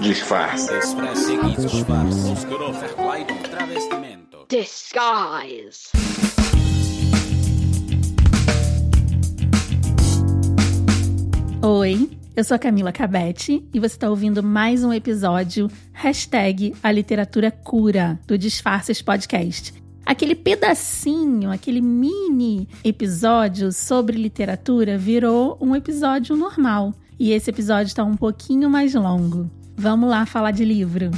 Disfarce. Disguise. Oi, eu sou a Camila Cabete e você está ouvindo mais um episódio hashtag A Literatura Cura do Disfarces Podcast. Aquele pedacinho, aquele mini episódio sobre literatura virou um episódio normal. E esse episódio está um pouquinho mais longo. Vamos lá falar de livro.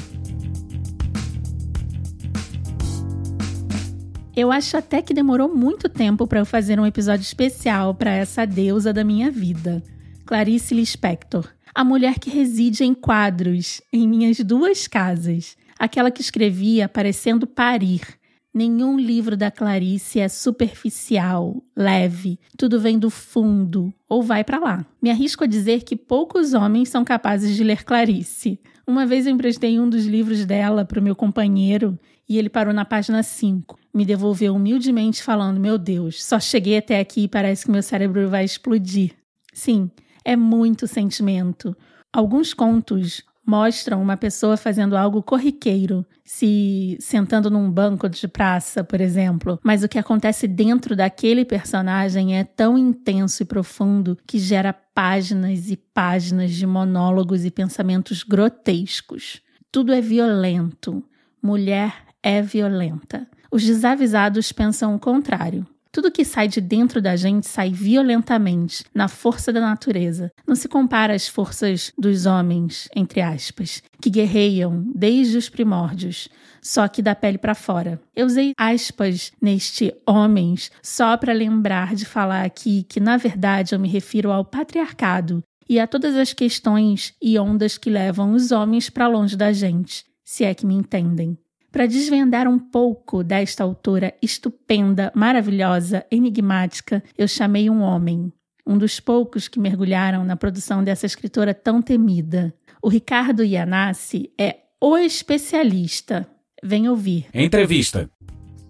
Eu acho até que demorou muito tempo para eu fazer um episódio especial para essa deusa da minha vida, Clarice Lispector, a mulher que reside em quadros em minhas duas casas, aquela que escrevia parecendo parir. Nenhum livro da Clarice é superficial, leve, tudo vem do fundo ou vai para lá. Me arrisco a dizer que poucos homens são capazes de ler Clarice. Uma vez eu emprestei um dos livros dela para o meu companheiro e ele parou na página 5. Me devolveu humildemente falando: Meu Deus, só cheguei até aqui e parece que meu cérebro vai explodir. Sim, é muito sentimento. Alguns contos mostram uma pessoa fazendo algo corriqueiro, se sentando num banco de praça, por exemplo, mas o que acontece dentro daquele personagem é tão intenso e profundo que gera páginas e páginas de monólogos e pensamentos grotescos. Tudo é violento. Mulher é violenta. Os desavisados pensam o contrário. Tudo que sai de dentro da gente sai violentamente, na força da natureza. Não se compara às forças dos homens, entre aspas, que guerreiam desde os primórdios, só que da pele para fora. Eu usei aspas neste homens só para lembrar de falar aqui que, na verdade, eu me refiro ao patriarcado e a todas as questões e ondas que levam os homens para longe da gente, se é que me entendem. Para desvendar um pouco desta autora estupenda, maravilhosa, enigmática, eu chamei um homem, um dos poucos que mergulharam na produção dessa escritora tão temida. O Ricardo Iannassi é o especialista. Vem ouvir. Entrevista.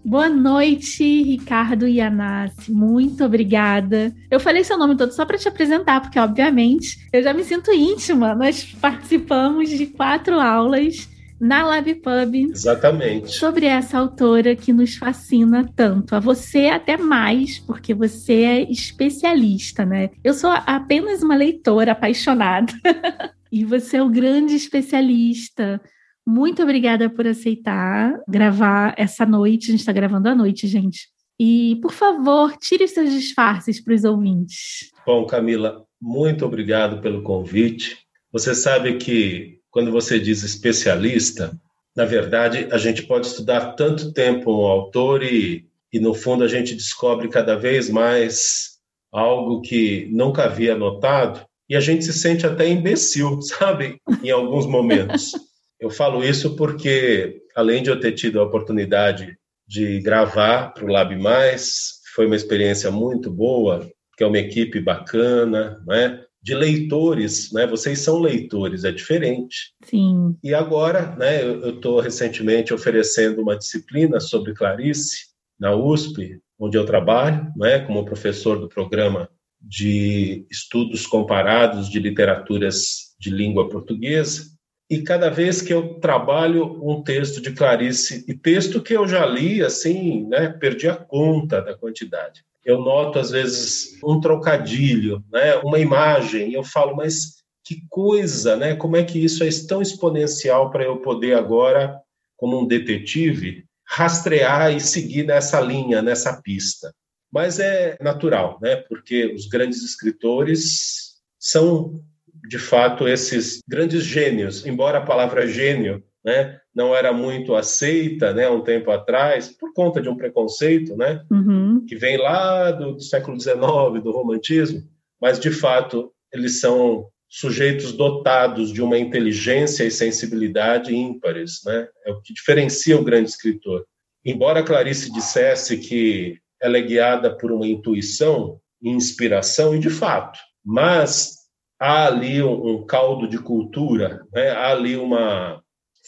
Boa noite, Ricardo Iannassi. Muito obrigada. Eu falei seu nome todo só para te apresentar, porque, obviamente, eu já me sinto íntima. Nós participamos de quatro aulas na LabPub. Exatamente. Sobre essa autora que nos fascina tanto. A você até mais, porque você é especialista, né? Eu sou apenas uma leitora apaixonada. e você é o grande especialista. Muito obrigada por aceitar gravar essa noite. A gente está gravando à noite, gente. E, por favor, tire seus disfarces para os ouvintes. Bom, Camila, muito obrigado pelo convite. Você sabe que quando você diz especialista, na verdade, a gente pode estudar tanto tempo um autor e, e no fundo, a gente descobre cada vez mais algo que nunca havia notado e a gente se sente até imbecil, sabe? Em alguns momentos. Eu falo isso porque, além de eu ter tido a oportunidade de gravar para o Lab Mais, foi uma experiência muito boa, que é uma equipe bacana, né? De leitores, né? Vocês são leitores, é diferente. Sim. E agora, né? Eu estou recentemente oferecendo uma disciplina sobre Clarice na USP, onde eu trabalho, né? Como professor do programa de estudos comparados de literaturas de língua portuguesa. E cada vez que eu trabalho um texto de Clarice, e texto que eu já li, assim, né, perdi a conta da quantidade eu noto às vezes um trocadilho, né, uma imagem, e eu falo, mas que coisa, né? Como é que isso é tão exponencial para eu poder agora, como um detetive, rastrear e seguir nessa linha, nessa pista? Mas é natural, né? Porque os grandes escritores são de fato esses grandes gênios, embora a palavra gênio né, não era muito aceita, né, um tempo atrás, por conta de um preconceito, né, uhum. que vem lá do, do século XIX, do romantismo, mas de fato eles são sujeitos dotados de uma inteligência e sensibilidade ímpares, né? É o que diferencia o grande escritor. Embora Clarice dissesse que ela é guiada por uma intuição inspiração, e de fato, mas há ali um, um caldo de cultura, né? há ali uma,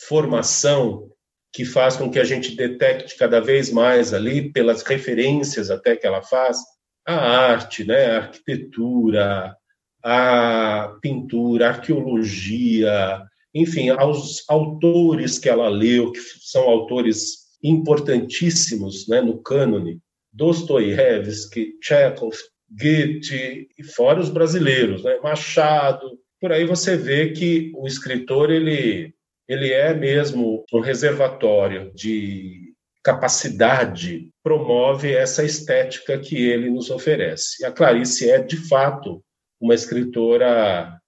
formação que faz com que a gente detecte cada vez mais ali, pelas referências até que ela faz, a arte, né, a arquitetura, a pintura, a arqueologia, enfim, aos autores que ela leu, que são autores importantíssimos né, no cânone, Dostoiévski, Chekhov, Goethe, e fora os brasileiros, né, Machado, por aí você vê que o escritor ele, ele é mesmo um reservatório de capacidade, promove essa estética que ele nos oferece. E a Clarice é, de fato, uma escritora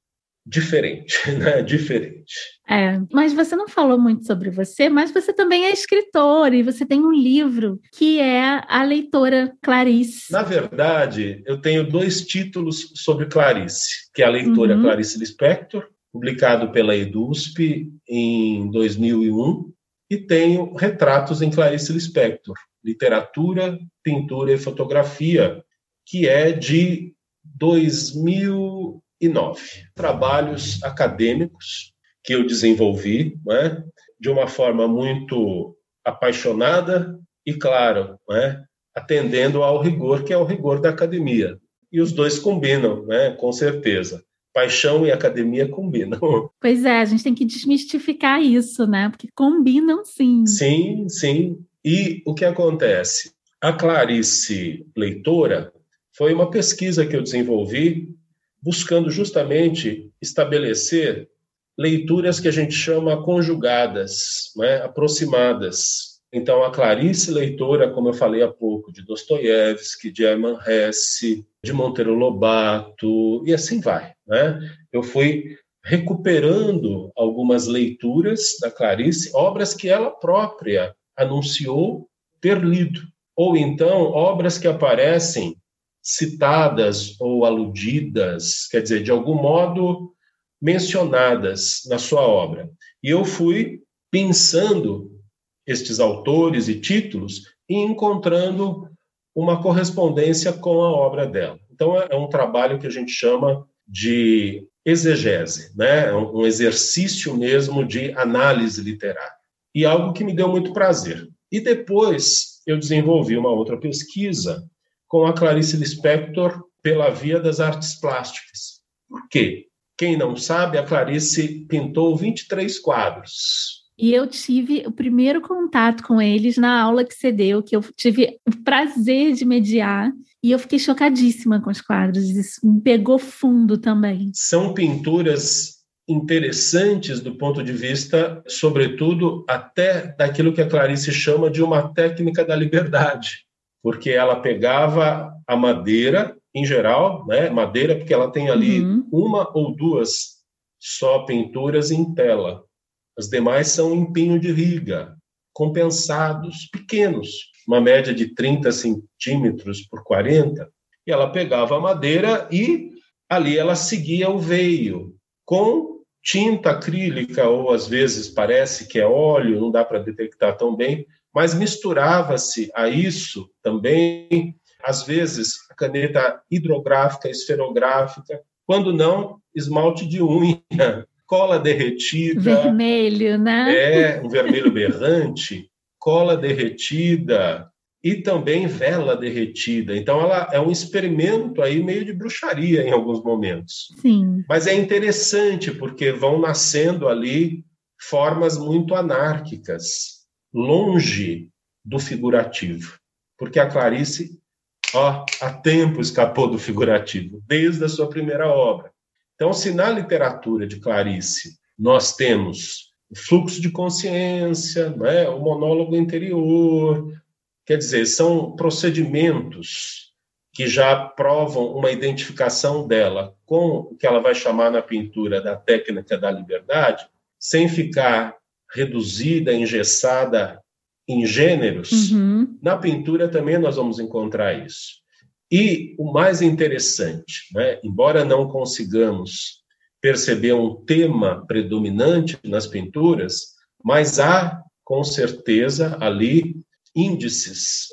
diferente, né? Diferente. É, mas você não falou muito sobre você, mas você também é escritor e você tem um livro que é A Leitora Clarice. Na verdade, eu tenho dois títulos sobre Clarice, que é A Leitora uhum. Clarice Lispector, publicado pela EDUSP em 2001, e tenho Retratos em Clarice Lispector, Literatura, Pintura e Fotografia, que é de 2000 nove trabalhos acadêmicos que eu desenvolvi, né, de uma forma muito apaixonada e, claro, né, atendendo ao rigor que é o rigor da academia. E os dois combinam, né, com certeza. Paixão e academia combinam. Pois é, a gente tem que desmistificar isso, né? Porque combinam sim. Sim, sim. E o que acontece? A Clarice Leitora foi uma pesquisa que eu desenvolvi buscando justamente estabelecer leituras que a gente chama conjugadas, né, aproximadas. Então, a Clarice leitora, como eu falei há pouco, de Dostoiévski, de Hermann Hesse, de Monteiro Lobato, e assim vai. Né? Eu fui recuperando algumas leituras da Clarice, obras que ela própria anunciou ter lido, ou então obras que aparecem citadas ou aludidas, quer dizer, de algum modo mencionadas na sua obra. E eu fui pensando estes autores e títulos e encontrando uma correspondência com a obra dela. Então é um trabalho que a gente chama de exegese, né? É um exercício mesmo de análise literária. E algo que me deu muito prazer. E depois eu desenvolvi uma outra pesquisa com a Clarice Lispector pela via das artes plásticas. Por quê? Quem não sabe, a Clarice pintou 23 quadros. E eu tive o primeiro contato com eles na aula que você deu, que eu tive o prazer de mediar, e eu fiquei chocadíssima com os quadros. Isso me pegou fundo também. São pinturas interessantes do ponto de vista, sobretudo, até daquilo que a Clarice chama de uma técnica da liberdade porque ela pegava a madeira, em geral, né, madeira, porque ela tem ali uhum. uma ou duas só pinturas em tela. As demais são em pinho de riga, compensados, pequenos, uma média de 30 centímetros por 40. E ela pegava a madeira e ali ela seguia o veio com tinta acrílica, ou às vezes parece que é óleo, não dá para detectar tão bem, mas misturava-se a isso também, às vezes, a caneta hidrográfica, esferográfica, quando não, esmalte de unha, cola derretida. Vermelho, né? É, um vermelho berrante, cola derretida e também vela derretida. Então, ela é um experimento aí meio de bruxaria em alguns momentos. Sim. Mas é interessante porque vão nascendo ali formas muito anárquicas longe do figurativo, porque a Clarice, ó, há tempo escapou do figurativo, desde a sua primeira obra. Então, se na literatura de Clarice nós temos o fluxo de consciência, né, o monólogo interior, quer dizer, são procedimentos que já provam uma identificação dela com o que ela vai chamar na pintura da técnica da liberdade, sem ficar reduzida, engessada em gêneros, uhum. na pintura também nós vamos encontrar isso. E o mais interessante, né, embora não consigamos perceber um tema predominante nas pinturas, mas há, com certeza, ali índices,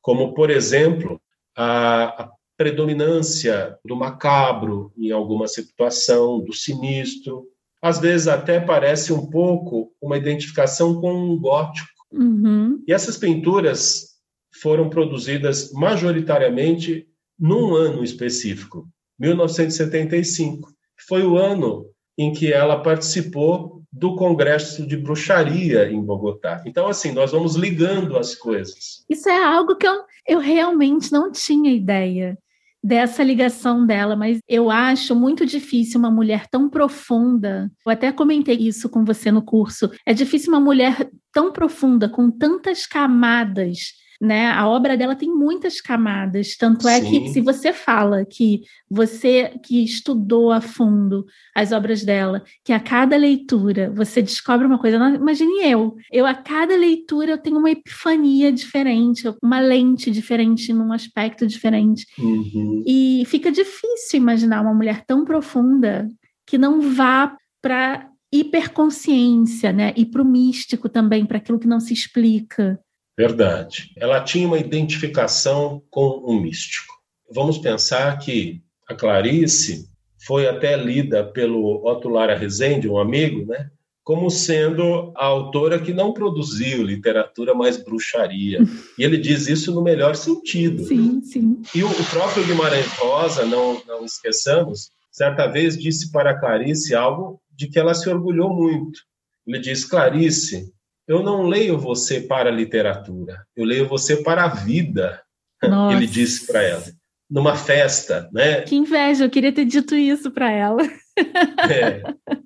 como, por exemplo, a, a predominância do macabro em alguma situação, do sinistro, às vezes até parece um pouco uma identificação com um gótico. Uhum. E essas pinturas foram produzidas majoritariamente num ano específico, 1975. Foi o ano em que ela participou do Congresso de Bruxaria em Bogotá. Então, assim, nós vamos ligando as coisas. Isso é algo que eu, eu realmente não tinha ideia dessa ligação dela, mas eu acho muito difícil uma mulher tão profunda. Eu até comentei isso com você no curso. É difícil uma mulher tão profunda, com tantas camadas né? A obra dela tem muitas camadas, tanto é Sim. que se você fala que você que estudou a fundo as obras dela, que a cada leitura você descobre uma coisa, imagine eu, eu a cada leitura eu tenho uma epifania diferente, uma lente diferente, num aspecto diferente, uhum. e fica difícil imaginar uma mulher tão profunda que não vá para hiperconsciência, né? E para o místico também, para aquilo que não se explica. Verdade. Ela tinha uma identificação com o místico. Vamos pensar que a Clarice foi até lida pelo Otto Lara Rezende, um amigo, né? como sendo a autora que não produziu literatura mais bruxaria. E ele diz isso no melhor sentido. Sim, sim. E o próprio Guimarães Rosa, não, não esqueçamos, certa vez disse para Clarice algo de que ela se orgulhou muito. Ele diz: Clarice, eu não leio você para a literatura, eu leio você para a vida. Nossa. Ele disse para ela, numa festa, né? Que inveja, eu queria ter dito isso para ela. É.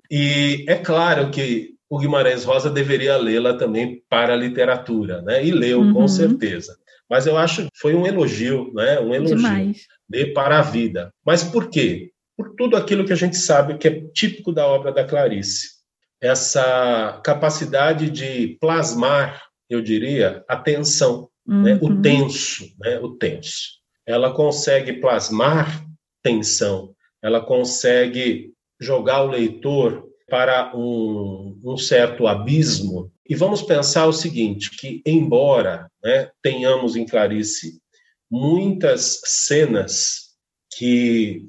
E é claro que o Guimarães Rosa deveria lê-la também para a literatura, né? E leu uhum. com certeza. Mas eu acho que foi um elogio, né? Um elogio. Demais. Ler para a vida. Mas por quê? Por tudo aquilo que a gente sabe que é típico da obra da Clarice essa capacidade de plasmar, eu diria, a tensão, uhum. né? o uhum. tenso, né? o tenso. Ela consegue plasmar tensão, ela consegue jogar o leitor para um, um certo abismo. E vamos pensar o seguinte, que embora né, tenhamos em Clarice muitas cenas que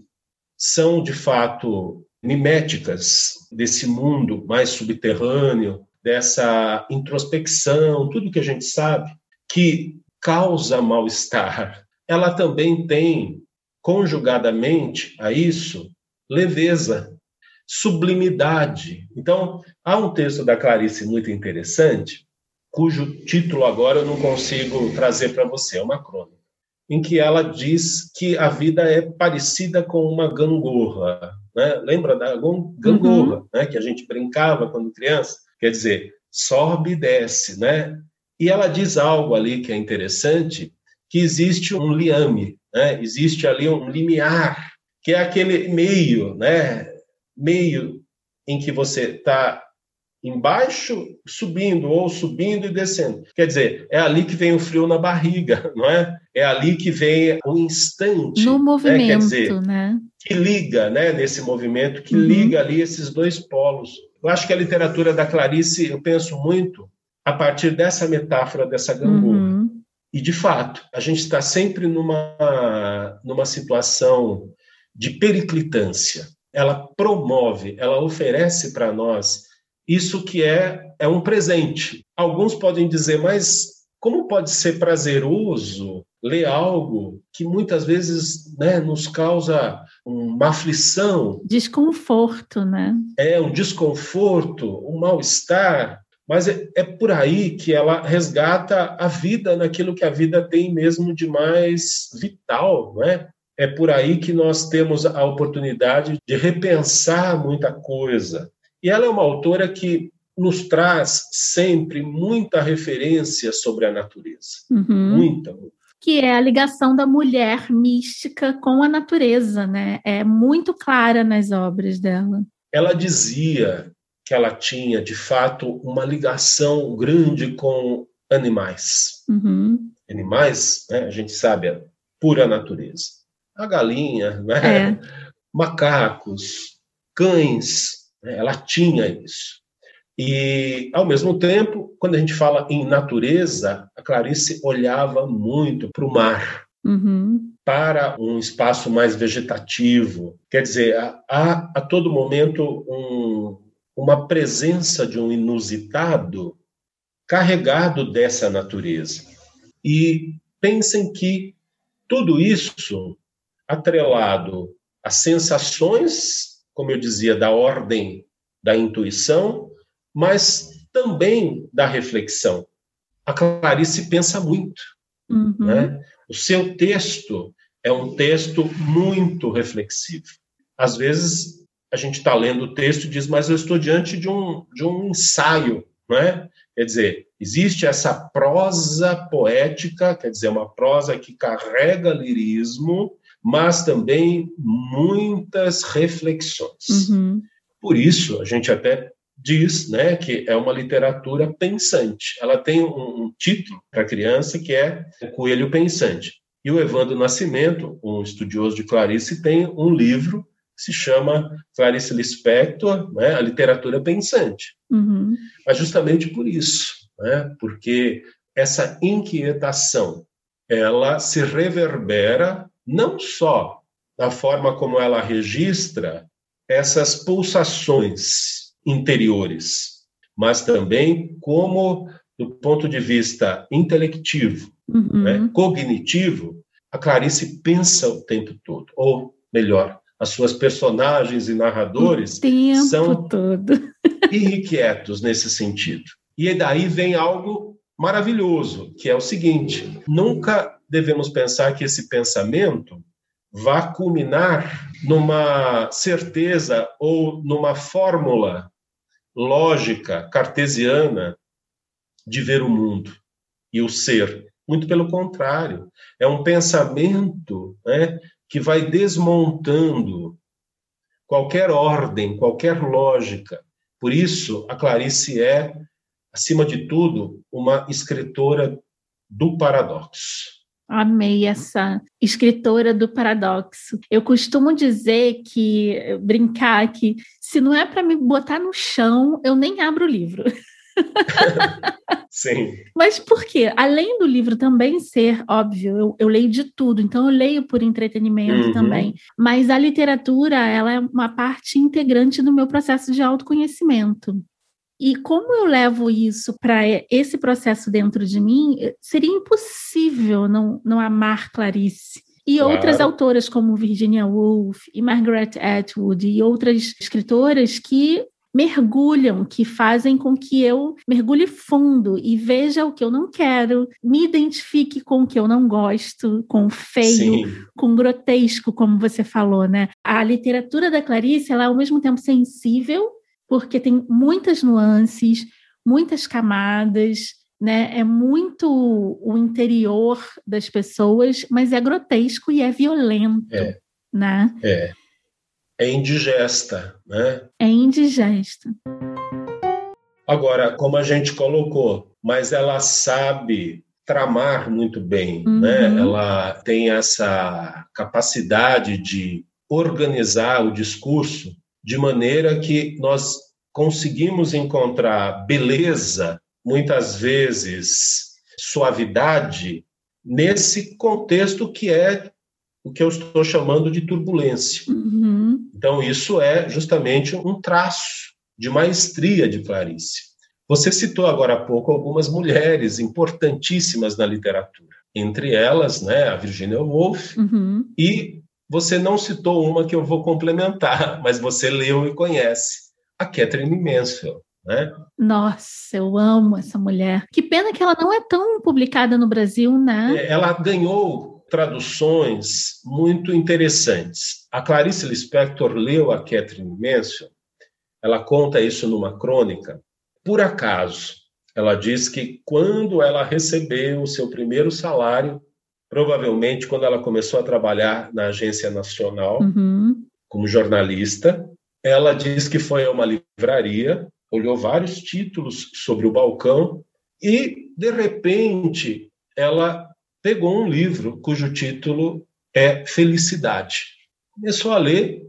são de fato miméticas desse mundo mais subterrâneo, dessa introspecção, tudo que a gente sabe, que causa mal-estar. Ela também tem, conjugadamente a isso, leveza, sublimidade. Então, há um texto da Clarice muito interessante, cujo título agora eu não consigo trazer para você, é uma crônica, em que ela diz que a vida é parecida com uma gangorra, né? Lembra da gangorra, uhum. né? Que a gente brincava quando criança. Quer dizer, sobe e desce, né? E ela diz algo ali que é interessante, que existe um liame, né? Existe ali um limiar, que é aquele meio, né? Meio em que você está embaixo, subindo, ou subindo e descendo. Quer dizer, é ali que vem o frio na barriga, não é? É ali que vem o instante. No movimento, né? Quer dizer, né? Que liga, né? Nesse movimento, que uhum. liga ali esses dois polos. Eu acho que a literatura da Clarice, eu penso muito a partir dessa metáfora, dessa gangorra. Uhum. E, de fato, a gente está sempre numa, numa situação de periclitância. Ela promove, ela oferece para nós isso que é, é um presente. Alguns podem dizer, mas como pode ser prazeroso ler algo que muitas vezes né, nos causa uma aflição? Desconforto, né? É, um desconforto, um mal-estar. Mas é, é por aí que ela resgata a vida naquilo que a vida tem mesmo de mais vital, não é? É por aí que nós temos a oportunidade de repensar muita coisa, e ela é uma autora que nos traz sempre muita referência sobre a natureza. Uhum. Muita. Que é a ligação da mulher mística com a natureza, né? É muito clara nas obras dela. Ela dizia que ela tinha, de fato, uma ligação grande com animais. Uhum. Animais, né, a gente sabe, é pura natureza. A galinha, né? É. macacos, cães? Ela tinha isso. E, ao mesmo tempo, quando a gente fala em natureza, a Clarice olhava muito para o mar, uhum. para um espaço mais vegetativo. Quer dizer, há a todo momento um, uma presença de um inusitado carregado dessa natureza. E pensem que tudo isso, atrelado às sensações como eu dizia, da ordem da intuição, mas também da reflexão. A Clarice pensa muito. Uhum. Né? O seu texto é um texto muito reflexivo. Às vezes a gente está lendo o texto e diz, mas eu estou diante de um, de um ensaio, não é? Quer dizer, existe essa prosa poética, quer dizer, uma prosa que carrega lirismo, mas também muitas reflexões. Uhum. Por isso, a gente até diz né, que é uma literatura pensante. Ela tem um, um título para criança que é O Coelho Pensante. E o Evandro Nascimento, um estudioso de Clarice, tem um livro que se chama Clarice Lispector, né, a literatura pensante. Uhum. Mas justamente por isso, né, porque essa inquietação ela se reverbera não só na forma como ela registra essas pulsações interiores, mas também como, do ponto de vista intelectivo, uhum. né, cognitivo, a Clarice pensa o tempo todo, ou melhor, as suas personagens e narradores são todo. irrequietos nesse sentido. E daí vem algo maravilhoso, que é o seguinte: nunca devemos pensar que esse pensamento vá culminar numa certeza ou numa fórmula lógica cartesiana de ver o mundo e o ser. Muito pelo contrário, é um pensamento né, que vai desmontando qualquer ordem, qualquer lógica. Por isso, a Clarice é, acima de tudo, uma escritora do paradoxo. Amei essa escritora do paradoxo. Eu costumo dizer que, brincar que, se não é para me botar no chão, eu nem abro o livro. Sim. Mas por quê? Além do livro também ser, óbvio, eu, eu leio de tudo, então eu leio por entretenimento uhum. também. Mas a literatura, ela é uma parte integrante do meu processo de autoconhecimento. E como eu levo isso para esse processo dentro de mim, seria impossível não, não amar Clarice. E claro. outras autoras como Virginia Woolf e Margaret Atwood e outras escritoras que mergulham, que fazem com que eu mergulhe fundo e veja o que eu não quero, me identifique com o que eu não gosto, com o feio, Sim. com o grotesco, como você falou, né? A literatura da Clarice, ela é ao mesmo tempo sensível, porque tem muitas nuances, muitas camadas, né? É muito o interior das pessoas, mas é grotesco e é violento, é. né? É é indigesta, né? É indigesta. Agora, como a gente colocou, mas ela sabe tramar muito bem, uhum. né? Ela tem essa capacidade de organizar o discurso de maneira que nós conseguimos encontrar beleza, muitas vezes suavidade, nesse contexto que é o que eu estou chamando de turbulência. Uhum. Então, isso é justamente um traço de maestria de Clarice. Você citou agora há pouco algumas mulheres importantíssimas na literatura, entre elas, né, a Virginia Woolf, uhum. e você não citou uma que eu vou complementar, mas você leu e conhece, a Catherine Mansfield. Né? Nossa, eu amo essa mulher. Que pena que ela não é tão publicada no Brasil, né? É, ela ganhou traduções muito interessantes. A Clarice Lispector leu a Catherine Mansfield, ela conta isso numa crônica. Por acaso, ela diz que quando ela recebeu o seu primeiro salário, provavelmente quando ela começou a trabalhar na Agência Nacional uhum. como jornalista, ela diz que foi a uma livraria, olhou vários títulos sobre o balcão e, de repente, ela pegou um livro cujo título é Felicidade. Começou a ler,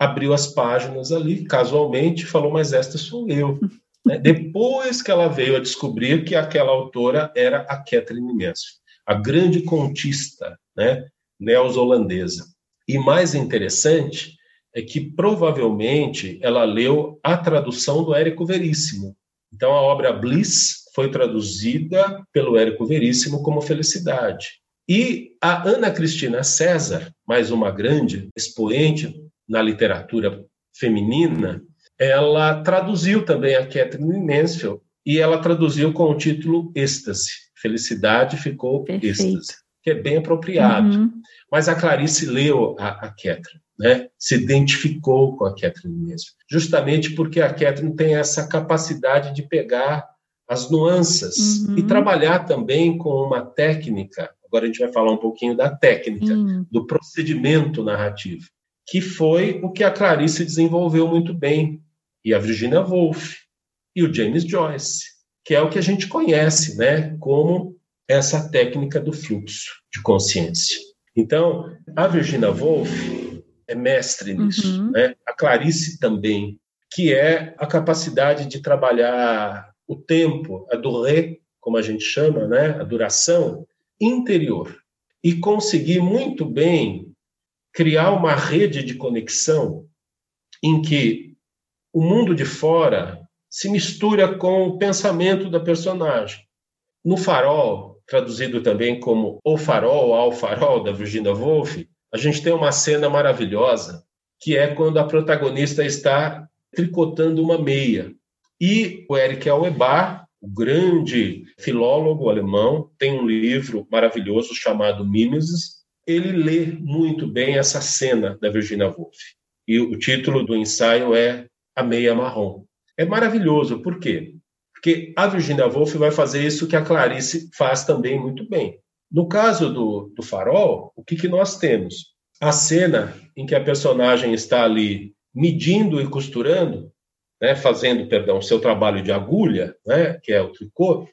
abriu as páginas ali, casualmente, falou: Mas esta sou eu. né? Depois que ela veio a descobrir que aquela autora era a Catherine Mansfield, a grande contista né, neozelandesa. E mais interessante é que provavelmente ela leu a tradução do Érico Veríssimo. Então a obra Bliss foi traduzida pelo Érico Veríssimo como Felicidade. E a Ana Cristina César, mais uma grande expoente na literatura feminina, ela traduziu também a Catherine Mansfield e ela traduziu com o título Êxtase. Felicidade ficou êxtase, que é bem apropriado. Uhum. Mas a Clarice leu a, a Catherine, né? se identificou com a Catherine Mansfield, justamente porque a Catherine tem essa capacidade de pegar as nuances uhum. e trabalhar também com uma técnica. Agora a gente vai falar um pouquinho da técnica, uhum. do procedimento narrativo, que foi o que a Clarice desenvolveu muito bem, e a Virginia Woolf, e o James Joyce, que é o que a gente conhece, né, como essa técnica do fluxo de consciência. Então, a Virginia Woolf é mestre nisso, uhum. né? A Clarice também, que é a capacidade de trabalhar o tempo, a durée, como a gente chama, né, a duração interior, e conseguir muito bem criar uma rede de conexão em que o mundo de fora se mistura com o pensamento da personagem. No Farol, traduzido também como O Farol, Ao Farol, da Virginia Woolf, a gente tem uma cena maravilhosa, que é quando a protagonista está tricotando uma meia. E o Eric Auerbach, o grande filólogo alemão, tem um livro maravilhoso chamado Mimesis. Ele lê muito bem essa cena da Virginia Woolf. E o título do ensaio é A Meia Marrom. É maravilhoso, por quê? Porque a Virginia Woolf vai fazer isso que a Clarice faz também muito bem. No caso do, do Farol, o que, que nós temos? A cena em que a personagem está ali medindo e costurando, né, fazendo, perdão, seu trabalho de agulha, né, que é o tricô,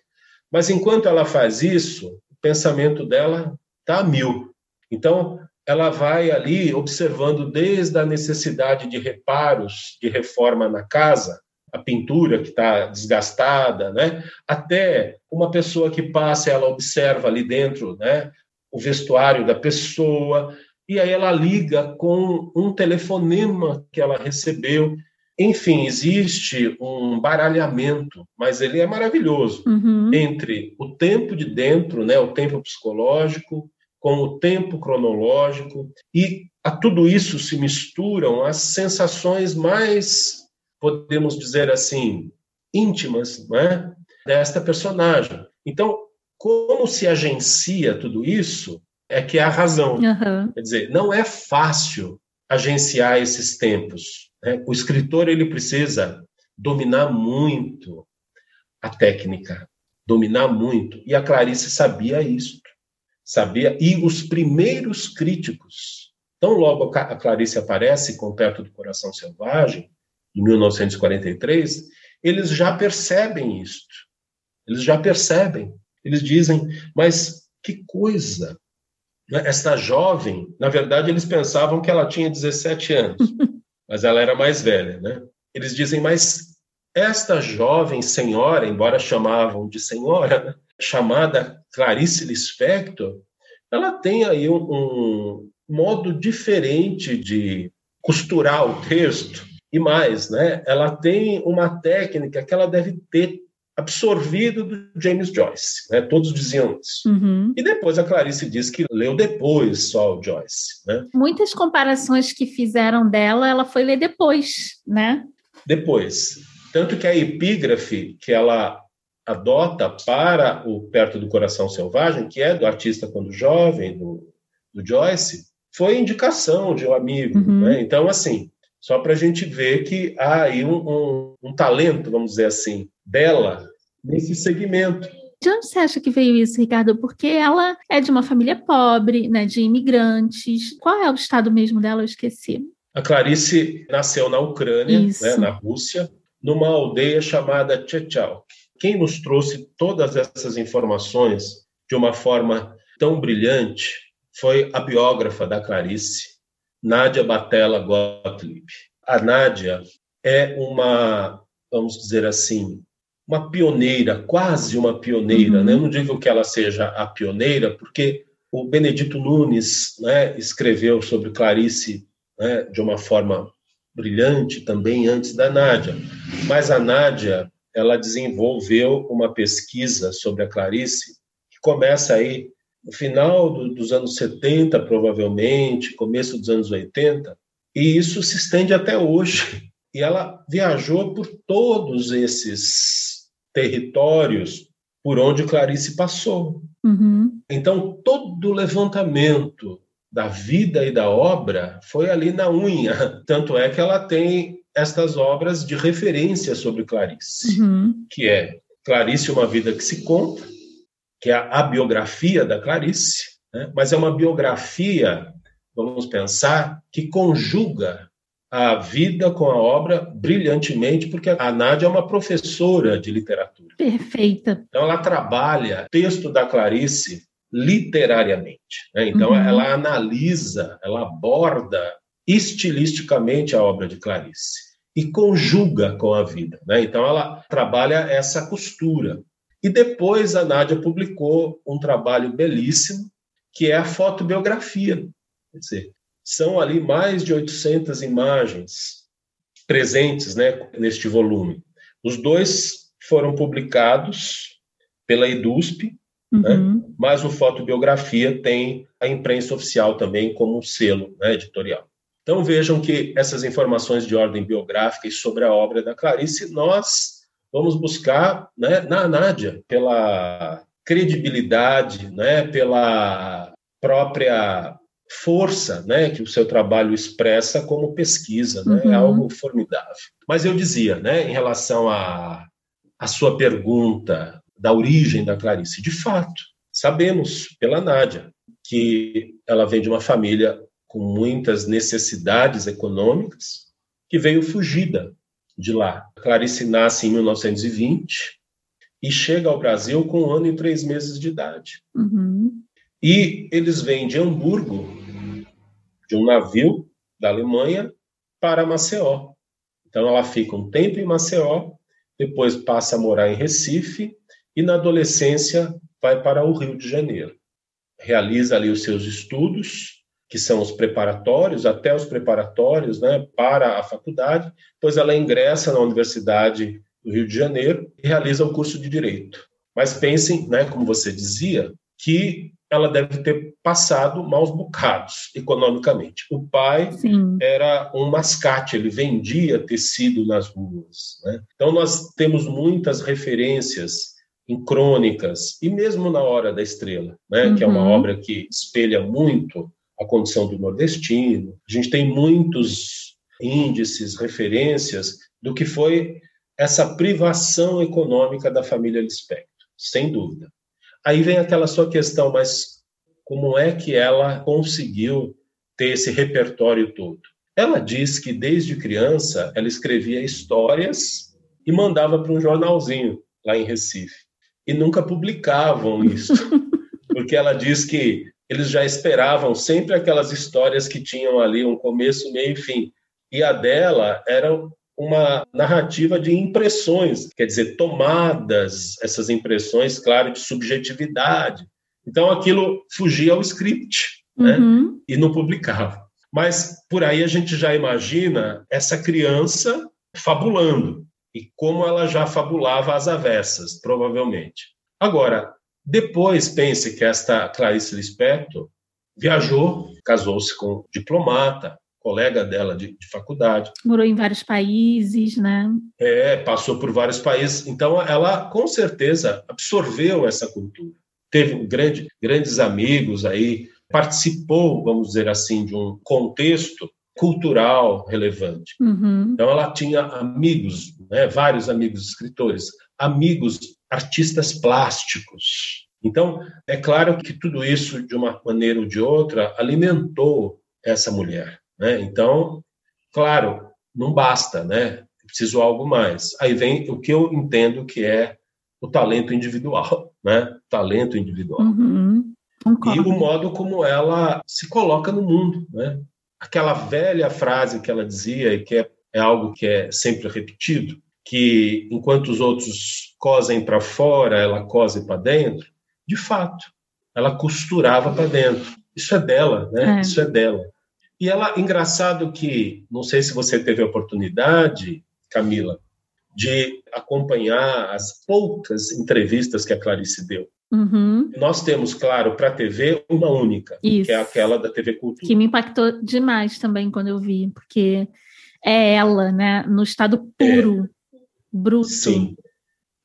mas enquanto ela faz isso, o pensamento dela está a mil. Então, ela vai ali observando desde a necessidade de reparos, de reforma na casa, a pintura que está desgastada, né? Até uma pessoa que passa, ela observa ali dentro, né? O vestuário da pessoa e aí ela liga com um telefonema que ela recebeu. Enfim, existe um baralhamento, mas ele é maravilhoso uhum. entre o tempo de dentro, né? O tempo psicológico com o tempo cronológico e a tudo isso se misturam as sensações mais podemos dizer assim, íntimas né, desta personagem. Então, como se agencia tudo isso, é que é a razão. Uhum. Quer dizer, não é fácil agenciar esses tempos. Né? O escritor ele precisa dominar muito a técnica, dominar muito. E a Clarice sabia isso. Sabia. E os primeiros críticos, tão logo a Clarice aparece com Perto do Coração Selvagem, em 1943, eles já percebem isto. Eles já percebem. Eles dizem, mas que coisa! Né? Esta jovem, na verdade, eles pensavam que ela tinha 17 anos, mas ela era mais velha, né? Eles dizem, mas esta jovem senhora, embora chamavam de senhora, né? chamada Clarice Lispector, ela tem aí um, um modo diferente de costurar o texto, e mais, né, ela tem uma técnica que ela deve ter absorvido do James Joyce. Né? Todos diziam isso. Uhum. E depois a Clarice diz que leu depois só o Joyce. Né? Muitas comparações que fizeram dela, ela foi ler depois, né? Depois. Tanto que a epígrafe que ela adota para o Perto do Coração Selvagem, que é do artista quando jovem, do, do Joyce, foi indicação de um amigo. Uhum. Né? Então, assim, só para a gente ver que há aí um, um, um, talento, vamos dizer assim, dela nesse segmento. De onde você acha que veio isso, Ricardo? Porque ela é de uma família pobre, né, de imigrantes. Qual é o estado mesmo dela? Eu esqueci. A Clarice nasceu na Ucrânia, né, na Rússia, numa aldeia chamada Chechalk. Quem nos trouxe todas essas informações de uma forma tão brilhante foi a biógrafa da Clarice, Nádia Batella Gottlieb. A Nádia é uma, vamos dizer assim, uma pioneira, quase uma pioneira. Uhum. Né? Eu não digo que ela seja a pioneira, porque o Benedito Nunes né, escreveu sobre Clarice né, de uma forma brilhante também antes da Nádia. Mas a Nádia ela desenvolveu uma pesquisa sobre a Clarice que começa aí no final do, dos anos 70, provavelmente, começo dos anos 80, e isso se estende até hoje. E ela viajou por todos esses territórios por onde Clarice passou. Uhum. Então, todo o levantamento da vida e da obra foi ali na unha. Tanto é que ela tem estas obras de referência sobre Clarice, uhum. que é Clarice, uma vida que se conta, que é a biografia da Clarice, né? mas é uma biografia, vamos pensar, que conjuga a vida com a obra brilhantemente, porque a Nádia é uma professora de literatura. Perfeita. Então, ela trabalha o texto da Clarice literariamente. Né? Então, uhum. ela analisa, ela aborda estilisticamente a obra de Clarice e conjuga com a vida. Né? Então, ela trabalha essa costura. E depois a Nádia publicou um trabalho belíssimo, que é a fotobiografia. Quer dizer, são ali mais de 800 imagens presentes né, neste volume. Os dois foram publicados pela EDUSP, né, uhum. né, mas o Fotobiografia tem a imprensa oficial também como um selo né, editorial. Então vejam que essas informações de ordem biográfica e sobre a obra da Clarice, nós vamos buscar né, na Nádia, pela credibilidade, né, pela própria força né, que o seu trabalho expressa como pesquisa, né, é uhum. é algo formidável. Mas eu dizia, né, em relação à a, a sua pergunta da origem da Clarice, de fato, sabemos pela Nádia que ela vem de uma família com muitas necessidades econômicas, que veio fugida de lá. Clarice nasce em 1920 e chega ao Brasil com um ano e três meses de idade. Uhum. E eles vêm de Hamburgo, de um navio da Alemanha, para Maceió. Então ela fica um tempo em Maceió, depois passa a morar em Recife e na adolescência vai para o Rio de Janeiro. Realiza ali os seus estudos, que são os preparatórios, até os preparatórios, né, para a faculdade, pois ela ingressa na Universidade do Rio de Janeiro e realiza o curso de direito. Mas pensem, né, como você dizia, que ela deve ter passado maus bocados economicamente. O pai Sim. era um mascate, ele vendia tecido nas ruas. Né? Então, nós temos muitas referências em crônicas, e mesmo na Hora da Estrela, né? Uhum. que é uma uhum. obra que espelha muito a condição do nordestino. A gente tem muitos índices, referências do que foi essa privação econômica da família Lispector, sem dúvida. Aí vem aquela sua questão, mas como é que ela conseguiu ter esse repertório todo? Ela diz que desde criança ela escrevia histórias e mandava para um jornalzinho lá em Recife. E nunca publicavam isso, porque ela diz que eles já esperavam sempre aquelas histórias que tinham ali um começo, meio e fim. E a dela era uma narrativa de impressões, quer dizer, tomadas, essas impressões, claro, de subjetividade. Então aquilo fugia ao script, né? Uhum. E não publicava. Mas por aí a gente já imagina essa criança fabulando e como ela já fabulava às avessas, provavelmente. Agora, depois pense que esta Clarice Lispector viajou, casou-se com um diplomata, colega dela de, de, faculdade. Morou em vários países, né? É, passou por vários países. Então, ela com certeza absorveu essa cultura. Teve grande, grandes amigos aí, participou, vamos dizer assim, de um contexto cultural relevante. Uhum. Então, ela tinha amigos, né, vários amigos escritores, amigos artistas plásticos. Então, é claro que tudo isso, de uma maneira ou de outra, alimentou essa mulher. Né? Então, claro, não basta, né? Preciso algo mais. Aí vem o que eu entendo que é o talento individual, né? Talento individual. Uhum. E o modo como ela se coloca no mundo, né? Aquela velha frase que ela dizia e que é, é algo que é sempre repetido, que enquanto os outros cosem para fora, ela cose para dentro. De fato, ela costurava para dentro. Isso é dela, né? É. Isso é dela. E ela, engraçado que, não sei se você teve a oportunidade, Camila, de acompanhar as poucas entrevistas que a Clarice deu. Uhum. Nós temos, claro, para a TV, uma única, Isso. que é aquela da TV Cultura. Que me impactou demais também quando eu vi, porque é ela, né? No estado puro, é. bruto. Sim.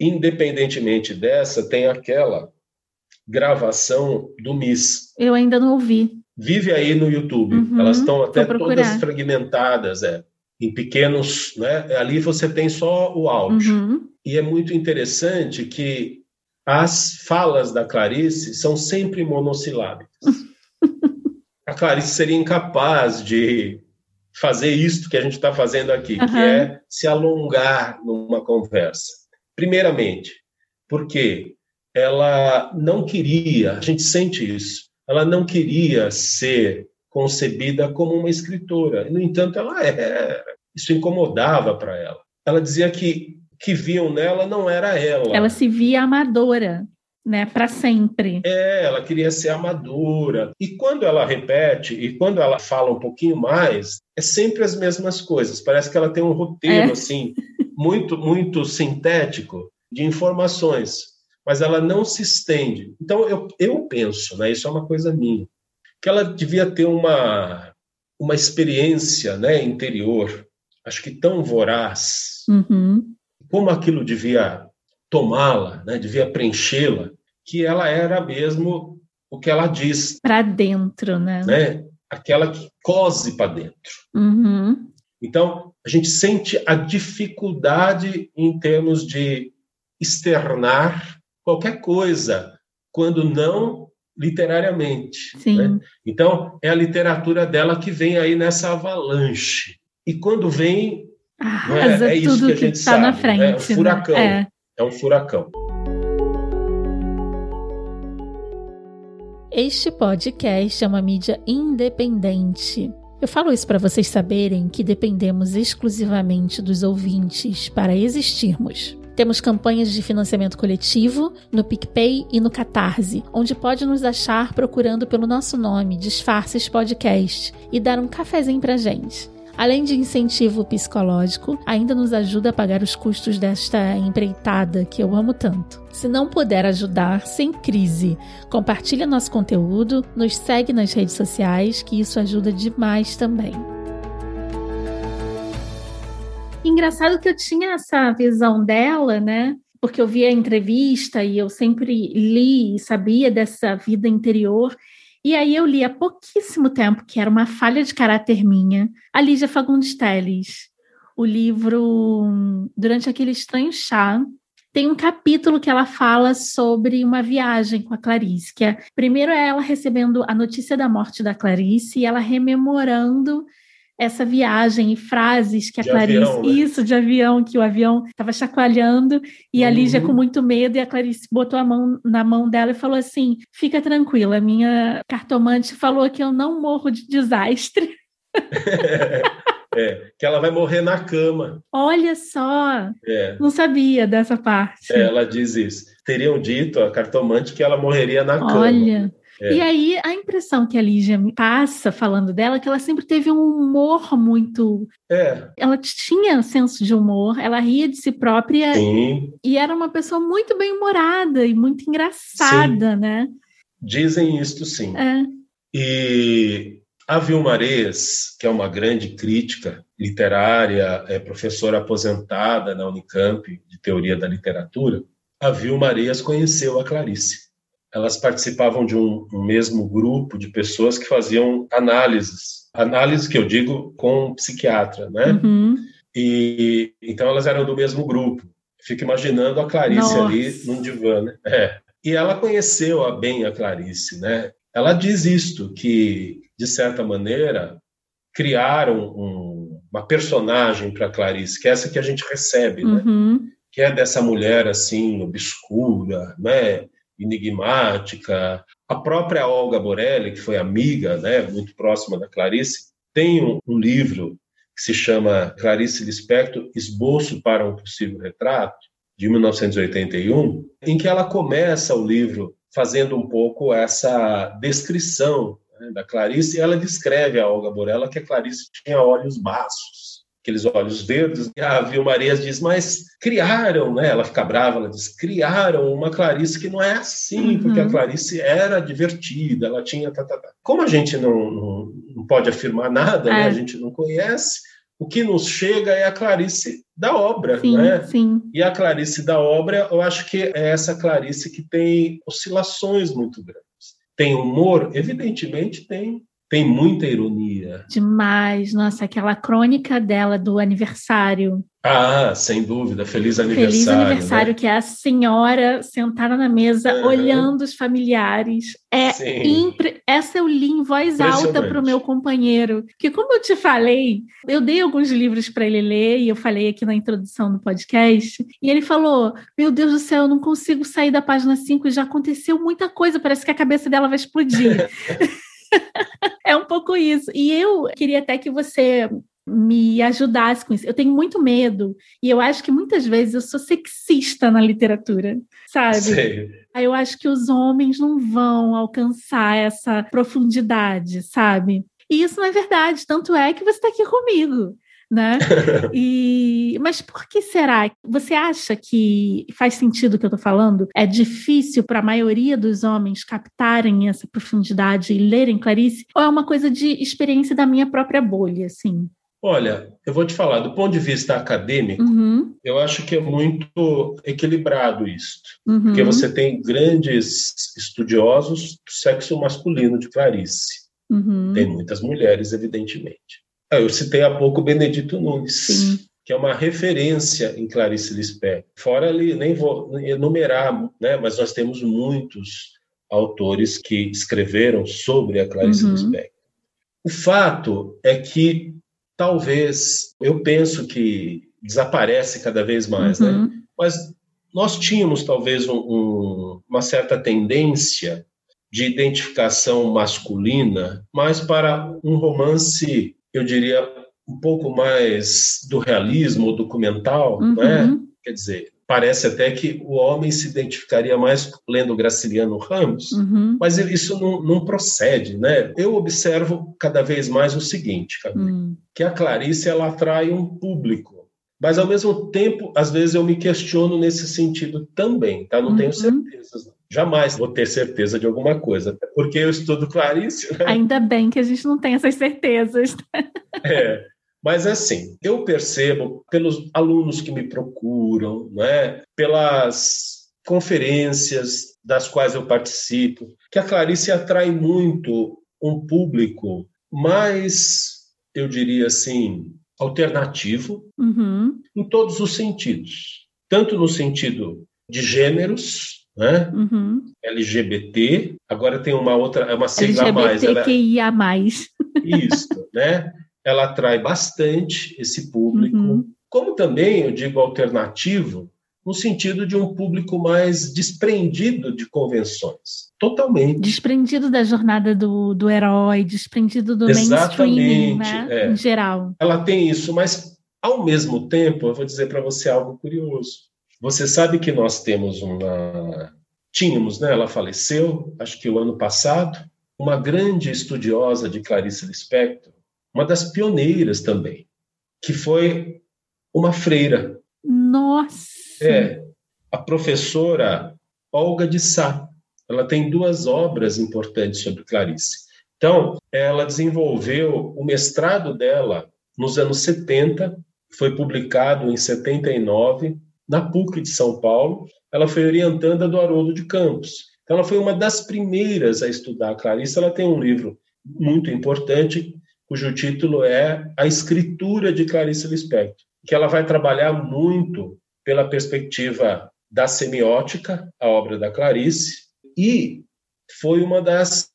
Independentemente dessa, tem aquela gravação do Miss. Eu ainda não ouvi. Vive aí no YouTube. Uhum, Elas estão até todas fragmentadas, é. Em pequenos, né? Ali você tem só o áudio. Uhum. E é muito interessante que as falas da Clarice são sempre monossilábicas. a Clarice seria incapaz de fazer isto que a gente está fazendo aqui, uhum. que é se alongar numa conversa. Primeiramente, porque ela não queria, a gente sente isso, ela não queria ser concebida como uma escritora. No entanto, ela era. Isso incomodava para ela. Ela dizia que que viam nela não era ela. Ela se via amadora, né, para sempre. É, ela queria ser amadora. E quando ela repete e quando ela fala um pouquinho mais, é sempre as mesmas coisas. Parece que ela tem um roteiro é. assim muito muito sintético de informações mas ela não se estende. Então, eu, eu penso, né, isso é uma coisa minha, que ela devia ter uma, uma experiência né, interior, acho que tão voraz, uhum. como aquilo devia tomá-la, né, devia preenchê-la, que ela era mesmo o que ela diz. Para dentro, né? né? Aquela que cose para dentro. Uhum. Então, a gente sente a dificuldade em termos de externar qualquer coisa, quando não literariamente. Né? Então, é a literatura dela que vem aí nessa avalanche. E quando vem, Arrasa é, é isso que a gente que tá sabe. Na frente, né? É um furacão. Né? É. é um furacão. Este podcast é uma mídia independente. Eu falo isso para vocês saberem que dependemos exclusivamente dos ouvintes para existirmos. Temos campanhas de financiamento coletivo no PicPay e no Catarse, onde pode nos achar procurando pelo nosso nome, Disfarces Podcast, e dar um cafezinho pra gente. Além de incentivo psicológico, ainda nos ajuda a pagar os custos desta empreitada que eu amo tanto. Se não puder ajudar, sem crise, compartilhe nosso conteúdo, nos segue nas redes sociais, que isso ajuda demais também. Engraçado que eu tinha essa visão dela, né? Porque eu via a entrevista e eu sempre li e sabia dessa vida interior. E aí eu li há pouquíssimo tempo, que era uma falha de caráter minha, a Lígia Fagundes Telles. O livro Durante aquele estranho chá, tem um capítulo que ela fala sobre uma viagem com a Clarice, que é primeiro é ela recebendo a notícia da morte da Clarice e ela rememorando essa viagem e frases que a de Clarice. Avião, né? Isso, de avião, que o avião estava chacoalhando e uhum. a Lígia com muito medo, e a Clarice botou a mão na mão dela e falou assim: fica tranquila, minha cartomante falou que eu não morro de desastre. É, que ela vai morrer na cama. Olha só! É. Não sabia dessa parte. É, ela diz isso. Teriam dito a cartomante que ela morreria na Olha. cama. Olha. É. E aí, a impressão que a Lígia passa falando dela é que ela sempre teve um humor muito. É. Ela tinha senso de humor, ela ria de si própria Sim. e era uma pessoa muito bem-humorada e muito engraçada, sim. né? Dizem isto sim. É. E a Vilma que é uma grande crítica literária, é professora aposentada na Unicamp de Teoria da Literatura, a Vilma conheceu a Clarice elas participavam de um, mesmo grupo de pessoas que faziam análises. Análise que eu digo com um psiquiatra, né? Uhum. E então elas eram do mesmo grupo. Fico imaginando a Clarice Nossa. ali num divã, né? É. E ela conheceu a bem a Clarice, né? Ela diz isto que de certa maneira criaram um, uma personagem para Clarice, que é essa que a gente recebe, né? Uhum. Que é dessa mulher assim obscura, né? Enigmática. A própria Olga Borelli, que foi amiga, né, muito próxima da Clarice, tem um, um livro que se chama Clarice Lispector, Esboço para um Possível Retrato, de 1981, em que ela começa o livro fazendo um pouco essa descrição né, da Clarice, e ela descreve a Olga Borella que a Clarice tinha olhos baços, aqueles olhos verdes. E a Vilmarias diz, mas criaram, né? Ela fica brava, ela diz, criaram uma Clarice que não é assim, uhum. porque a Clarice era divertida, ela tinha... Tá, tá, tá. Como a gente não, não, não pode afirmar nada, né? é. né? a gente não conhece, O que nos chega é a Clarice da obra, sim, né? Sim. E a Clarice da obra, eu acho que é essa Clarice que tem oscilações muito grandes. Tem humor? Evidentemente tem tem muita ironia. Demais. Nossa, aquela crônica dela do aniversário. Ah, sem dúvida. Feliz aniversário. Feliz aniversário, né? que é a senhora sentada na mesa, uhum. olhando os familiares. É impre... Essa eu li em voz alta para o meu companheiro. Que, como eu te falei, eu dei alguns livros para ele ler, e eu falei aqui na introdução do podcast, e ele falou: Meu Deus do céu, eu não consigo sair da página 5, já aconteceu muita coisa, parece que a cabeça dela vai explodir. é um pouco isso. E eu queria até que você me ajudasse com isso. Eu tenho muito medo e eu acho que muitas vezes eu sou sexista na literatura, sabe? Sei. Aí eu acho que os homens não vão alcançar essa profundidade, sabe? E isso não é verdade, tanto é que você está aqui comigo né? E, mas por que será? Você acha que faz sentido o que eu estou falando? É difícil para a maioria dos homens captarem essa profundidade e lerem Clarice? Ou é uma coisa de experiência da minha própria bolha, assim? Olha, eu vou te falar, do ponto de vista acadêmico, uhum. eu acho que é muito equilibrado isso. Uhum. Porque você tem grandes estudiosos do sexo masculino de Clarice. Uhum. Tem muitas mulheres, evidentemente. Ah, eu citei há pouco Benedito Nunes, Sim. que é uma referência em Clarice Lispector. Fora ali, nem vou enumerar, né, mas nós temos muitos autores que escreveram sobre a Clarice uhum. Lispector. O fato é que talvez, eu penso que desaparece cada vez mais, né? uhum. né? Mas nós tínhamos talvez um, um, uma certa tendência de identificação masculina, mais para um romance eu diria, um pouco mais do realismo documental, uhum. né? Quer dizer, parece até que o homem se identificaria mais lendo Graciliano Ramos, uhum. mas isso não, não, procede, né? Eu observo cada vez mais o seguinte, uhum. que a Clarice ela atrai um público, mas ao mesmo tempo, às vezes eu me questiono nesse sentido também, tá? Não tenho uhum. certezas. Jamais vou ter certeza de alguma coisa, porque eu estudo Clarice. Né? Ainda bem que a gente não tem essas certezas. É, mas assim, eu percebo pelos alunos que me procuram, né, pelas conferências das quais eu participo, que a Clarice atrai muito um público mais, eu diria assim, alternativo uhum. em todos os sentidos, tanto no sentido de gêneros, né? Uhum. LGBT, agora tem uma outra, é uma sigla a mais. LGBTQIA+. Ela... Isso, né? Ela atrai bastante esse público, uhum. como também, eu digo, alternativo, no sentido de um público mais desprendido de convenções. Totalmente. Desprendido da jornada do, do herói, desprendido do Exatamente, mainstream, né? É. Em geral. Ela tem isso, mas, ao mesmo tempo, eu vou dizer para você algo curioso. Você sabe que nós temos uma. Tínhamos, né? Ela faleceu, acho que o ano passado, uma grande estudiosa de Clarice Lispector, uma das pioneiras também, que foi uma freira. Nossa! É, a professora Olga de Sá. Ela tem duas obras importantes sobre Clarice. Então, ela desenvolveu o mestrado dela nos anos 70, foi publicado em 79 na PUC de São Paulo, ela foi orientanda do Haroldo de Campos. Então, ela foi uma das primeiras a estudar a Clarice. Ela tem um livro muito importante, cujo título é A Escritura de Clarice Lispector, que ela vai trabalhar muito pela perspectiva da semiótica, a obra da Clarice, e foi uma das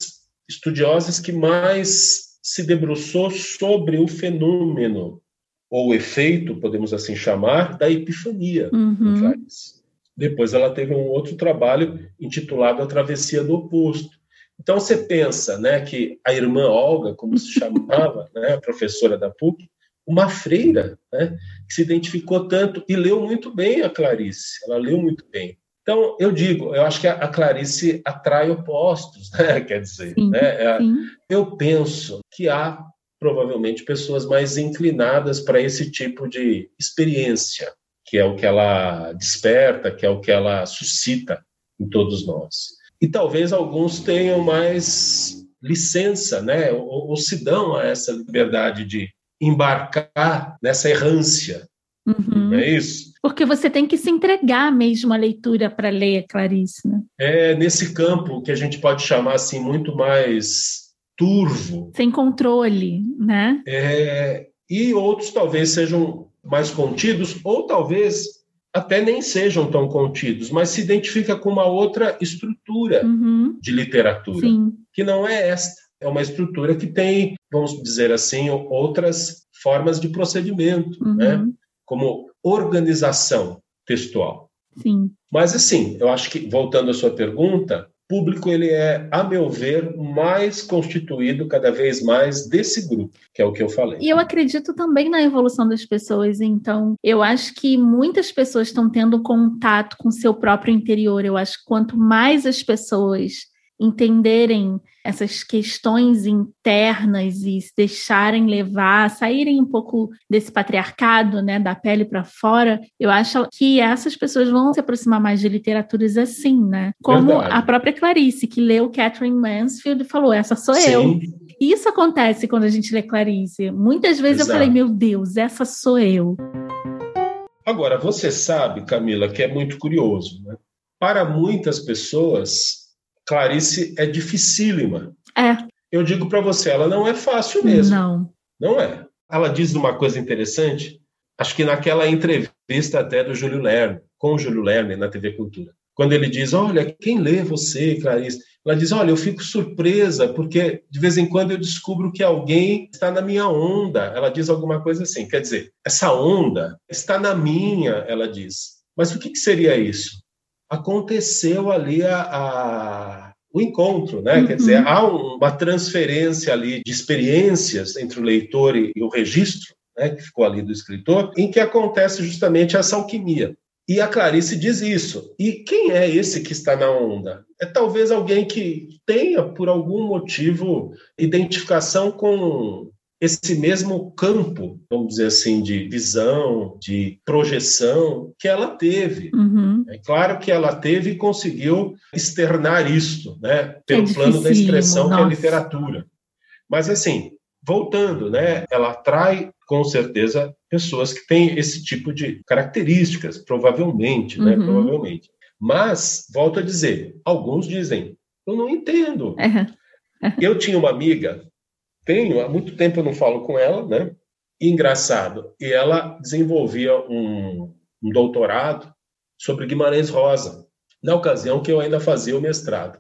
estudiosas que mais se debruçou sobre o fenômeno ou efeito, podemos assim chamar, da epifania uhum. Clarice. Depois ela teve um outro trabalho intitulado A Travessia do Oposto. Então você pensa, né, que a irmã Olga, como se chamava, né, a professora da PUC, uma freira, né, que se identificou tanto e leu muito bem a Clarice. Ela leu muito bem. Então eu digo, eu acho que a Clarice atrai opostos, né, quer dizer, sim, né, sim. eu penso que há provavelmente pessoas mais inclinadas para esse tipo de experiência, que é o que ela desperta, que é o que ela suscita em todos nós. E talvez alguns tenham mais licença, né, ou, ou se dão a essa liberdade de embarcar nessa errância. Uhum. Não é isso? Porque você tem que se entregar mesmo à leitura para ler Clarice, né? É nesse campo que a gente pode chamar assim muito mais turvo. Sem controle, né? É, e outros talvez sejam mais contidos, ou talvez até nem sejam tão contidos, mas se identifica com uma outra estrutura uhum. de literatura, Sim. que não é esta. É uma estrutura que tem, vamos dizer assim, outras formas de procedimento, uhum. né? como organização textual. Sim. Mas assim, eu acho que voltando à sua pergunta, público ele é, a meu ver, mais constituído cada vez mais desse grupo, que é o que eu falei. E eu acredito também na evolução das pessoas, então eu acho que muitas pessoas estão tendo contato com seu próprio interior. Eu acho que quanto mais as pessoas entenderem essas questões internas e se deixarem levar, saírem um pouco desse patriarcado, né, da pele para fora, eu acho que essas pessoas vão se aproximar mais de literaturas assim, né? Como Verdade. a própria Clarice, que leu Catherine Mansfield e falou: essa sou Sim. eu. Isso acontece quando a gente lê Clarice. Muitas vezes Exato. eu falei: meu Deus, essa sou eu. Agora, você sabe, Camila, que é muito curioso, né? Para muitas pessoas, Clarice é dificílima. É. Eu digo para você, ela não é fácil mesmo. Não. Não é. Ela diz uma coisa interessante, acho que naquela entrevista até do Júlio Lerner, com o Júlio Lerner na TV Cultura. Quando ele diz, olha, quem lê você, Clarice? Ela diz, olha, eu fico surpresa, porque de vez em quando eu descubro que alguém está na minha onda. Ela diz alguma coisa assim, quer dizer, essa onda está na minha, ela diz. Mas o que, que seria isso? Aconteceu ali a, a o encontro, né? Uhum. Quer dizer, há uma transferência ali de experiências entre o leitor e, e o registro, né? Que ficou ali do escritor, em que acontece justamente essa alquimia. E a Clarice diz isso. E quem é esse que está na onda? É talvez alguém que tenha, por algum motivo, identificação com esse mesmo campo, vamos dizer assim, de visão, de projeção que ela teve. Uhum. É claro que ela teve e conseguiu externar isso, né, pelo é plano da expressão nossa. que é a literatura. Mas assim, voltando, né, ela atrai com certeza pessoas que têm esse tipo de características, provavelmente, né, uhum. provavelmente. Mas volto a dizer, alguns dizem, eu não entendo. Uhum. Eu tinha uma amiga tenho, há muito tempo eu não falo com ela, né? E, engraçado, e ela desenvolvia um, um doutorado sobre Guimarães Rosa, na ocasião que eu ainda fazia o mestrado.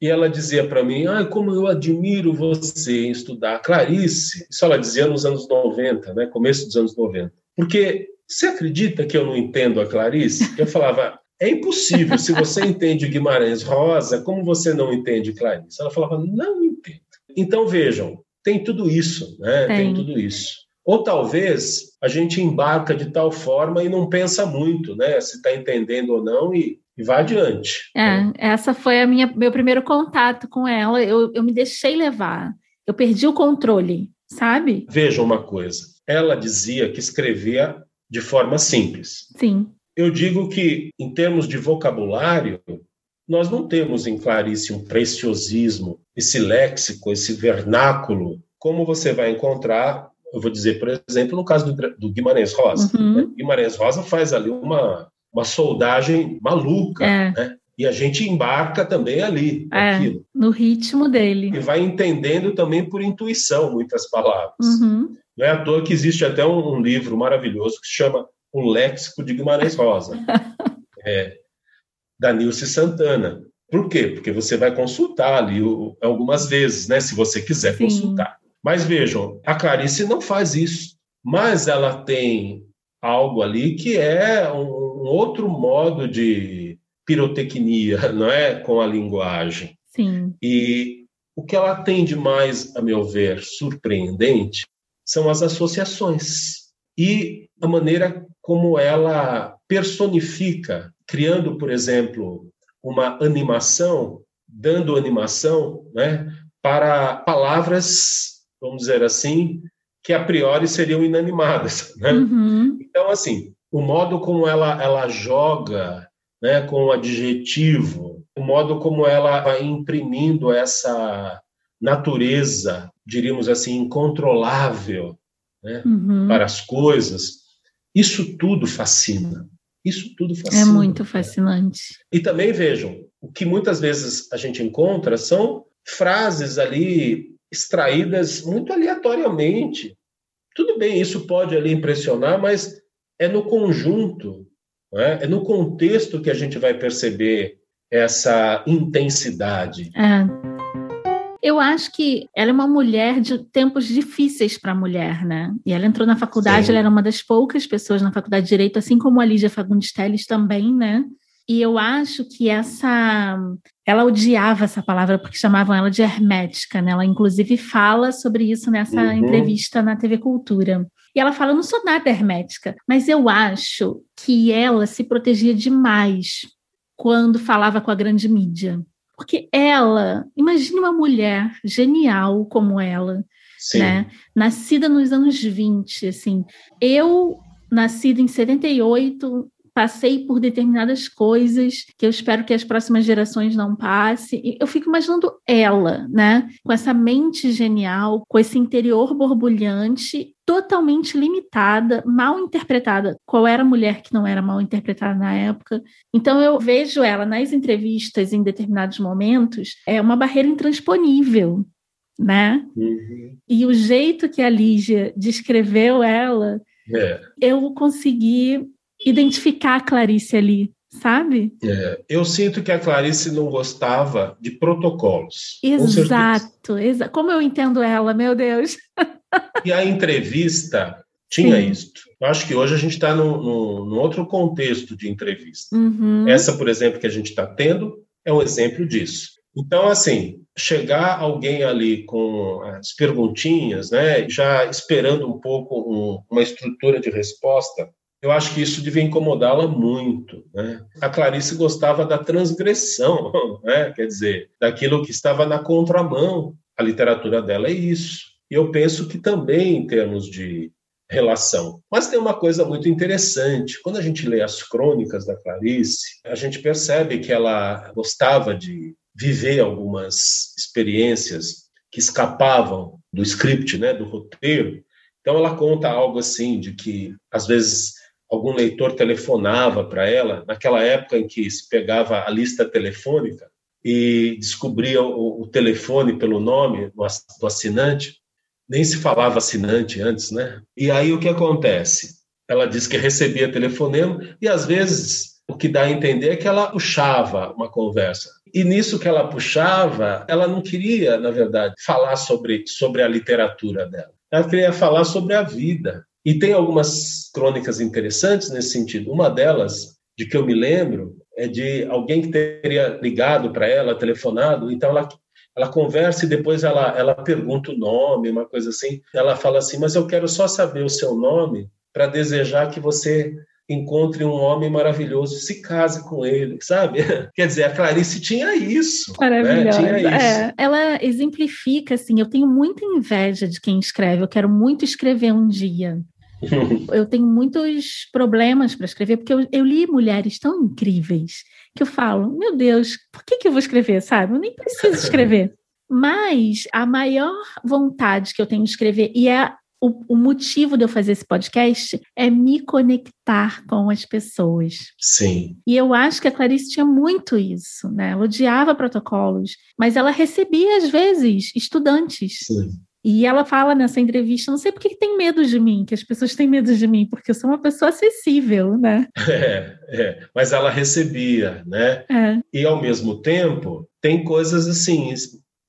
E ela dizia para mim, ah, como eu admiro você em estudar Clarice. Isso ela dizia nos anos 90, né? começo dos anos 90. Porque você acredita que eu não entendo a Clarice? Eu falava, é impossível. Se você entende Guimarães Rosa, como você não entende Clarice? Ela falava, não entendo. Então, vejam, tem tudo isso, né? Tem. tem tudo isso. Ou talvez a gente embarca de tal forma e não pensa muito, né? Se está entendendo ou não e, e vai adiante. É, né? essa foi a minha meu primeiro contato com ela. Eu, eu me deixei levar. Eu perdi o controle, sabe? Veja uma coisa. Ela dizia que escrevia de forma simples. Sim. Eu digo que, em termos de vocabulário, nós não temos em Clarice um preciosismo, esse léxico, esse vernáculo, como você vai encontrar, eu vou dizer, por exemplo, no caso do, do Guimarães Rosa. Uhum. Né? Guimarães Rosa faz ali uma, uma soldagem maluca, é. né? E a gente embarca também ali, é, no ritmo dele. E vai entendendo também por intuição muitas palavras. Uhum. Não é à toa que existe até um, um livro maravilhoso que se chama O Léxico de Guimarães Rosa. é, da Nilce Santana. Por quê? Porque você vai consultar ali algumas vezes, né? Se você quiser Sim. consultar. Mas vejam, a Clarice não faz isso, mas ela tem algo ali que é um, outro modo de pirotecnia, não é? Com a linguagem. Sim. E o que ela tem de mais, a meu ver, surpreendente são as associações e a maneira como ela personifica criando, por exemplo, uma animação, dando animação né, para palavras, vamos dizer assim, que a priori seriam inanimadas. Né? Uhum. Então, assim, o modo como ela, ela joga né, com o adjetivo, o modo como ela vai imprimindo essa natureza, diríamos assim, incontrolável né? uhum. para as coisas. Isso tudo fascina. Isso tudo é fascina. É muito fascinante. E também vejam, o que muitas vezes a gente encontra são frases ali extraídas muito aleatoriamente. Tudo bem, isso pode ali impressionar, mas é no conjunto, é? é no contexto que a gente vai perceber essa intensidade. É. Eu acho que ela é uma mulher de tempos difíceis para a mulher, né? E ela entrou na faculdade, Sim. ela era uma das poucas pessoas na faculdade de Direito, assim como a Lígia Fagundes Telles também, né? E eu acho que essa. Ela odiava essa palavra porque chamavam ela de hermética, né? Ela, inclusive, fala sobre isso nessa uhum. entrevista na TV Cultura. E ela fala: eu não sou nada hermética, mas eu acho que ela se protegia demais quando falava com a grande mídia. Porque ela, imagine uma mulher genial como ela, Sim. né? Nascida nos anos 20, assim. Eu, nascida em 78, passei por determinadas coisas que eu espero que as próximas gerações não passem. Eu fico imaginando ela, né? Com essa mente genial, com esse interior borbulhante, totalmente limitada, mal interpretada. Qual era a mulher que não era mal interpretada na época? Então eu vejo ela nas entrevistas em determinados momentos, é uma barreira intransponível. Né? Uhum. E o jeito que a Lígia descreveu ela, é. eu consegui identificar a Clarice ali, sabe? É, eu sinto que a Clarice não gostava de protocolos. Exato, exa como eu entendo ela, meu Deus. e a entrevista tinha Sim. isso. Eu acho que hoje a gente está num, num, num, outro contexto de entrevista. Uhum. Essa, por exemplo, que a gente está tendo, é um exemplo disso. Então, assim, chegar alguém ali com as perguntinhas, né, já esperando um pouco um, uma estrutura de resposta, eu acho que isso devia incomodá-la muito. Né? A Clarice gostava da transgressão, né? quer dizer, daquilo que estava na contramão. A literatura dela é isso. E eu penso que também em termos de relação. Mas tem uma coisa muito interessante. Quando a gente lê as crônicas da Clarice, a gente percebe que ela gostava de viver algumas experiências que escapavam do script, né, do roteiro. Então ela conta algo assim de que às vezes algum leitor telefonava para ela, naquela época em que se pegava a lista telefônica e descobria o, o telefone pelo nome do assinante, nem se falava assinante antes, né? E aí o que acontece? Ela diz que recebia telefonema e às vezes o que dá a entender é que ela puxava uma conversa. E nisso que ela puxava, ela não queria, na verdade, falar sobre, sobre a literatura dela. Ela queria falar sobre a vida. E tem algumas crônicas interessantes nesse sentido. Uma delas, de que eu me lembro, é de alguém que teria ligado para ela, telefonado, então ela ela conversa e depois ela, ela pergunta o nome, uma coisa assim. Ela fala assim: Mas eu quero só saber o seu nome para desejar que você encontre um homem maravilhoso, se case com ele, sabe? Quer dizer, a Clarice tinha isso. Né? Maravilhosa. Né? Tinha isso. É, ela exemplifica assim. Eu tenho muita inveja de quem escreve. Eu quero muito escrever um dia eu tenho muitos problemas para escrever, porque eu, eu, li mulheres tão incríveis que eu falo, meu Deus, por que, que eu vou escrever, sabe? Eu nem preciso escrever. Mas a maior vontade que eu tenho de escrever, e é o, o, motivo de eu fazer esse podcast, é me conectar com as pessoas. Sim. E eu acho que a Clarice tinha muito isso, né? Ela odiava protocolos, mas ela recebia, às vezes, estudantes. Sim. E ela fala nessa entrevista, não sei por que tem medo de mim, que as pessoas têm medo de mim, porque eu sou uma pessoa acessível, né? É, é. mas ela recebia, né? É. E ao mesmo tempo, tem coisas assim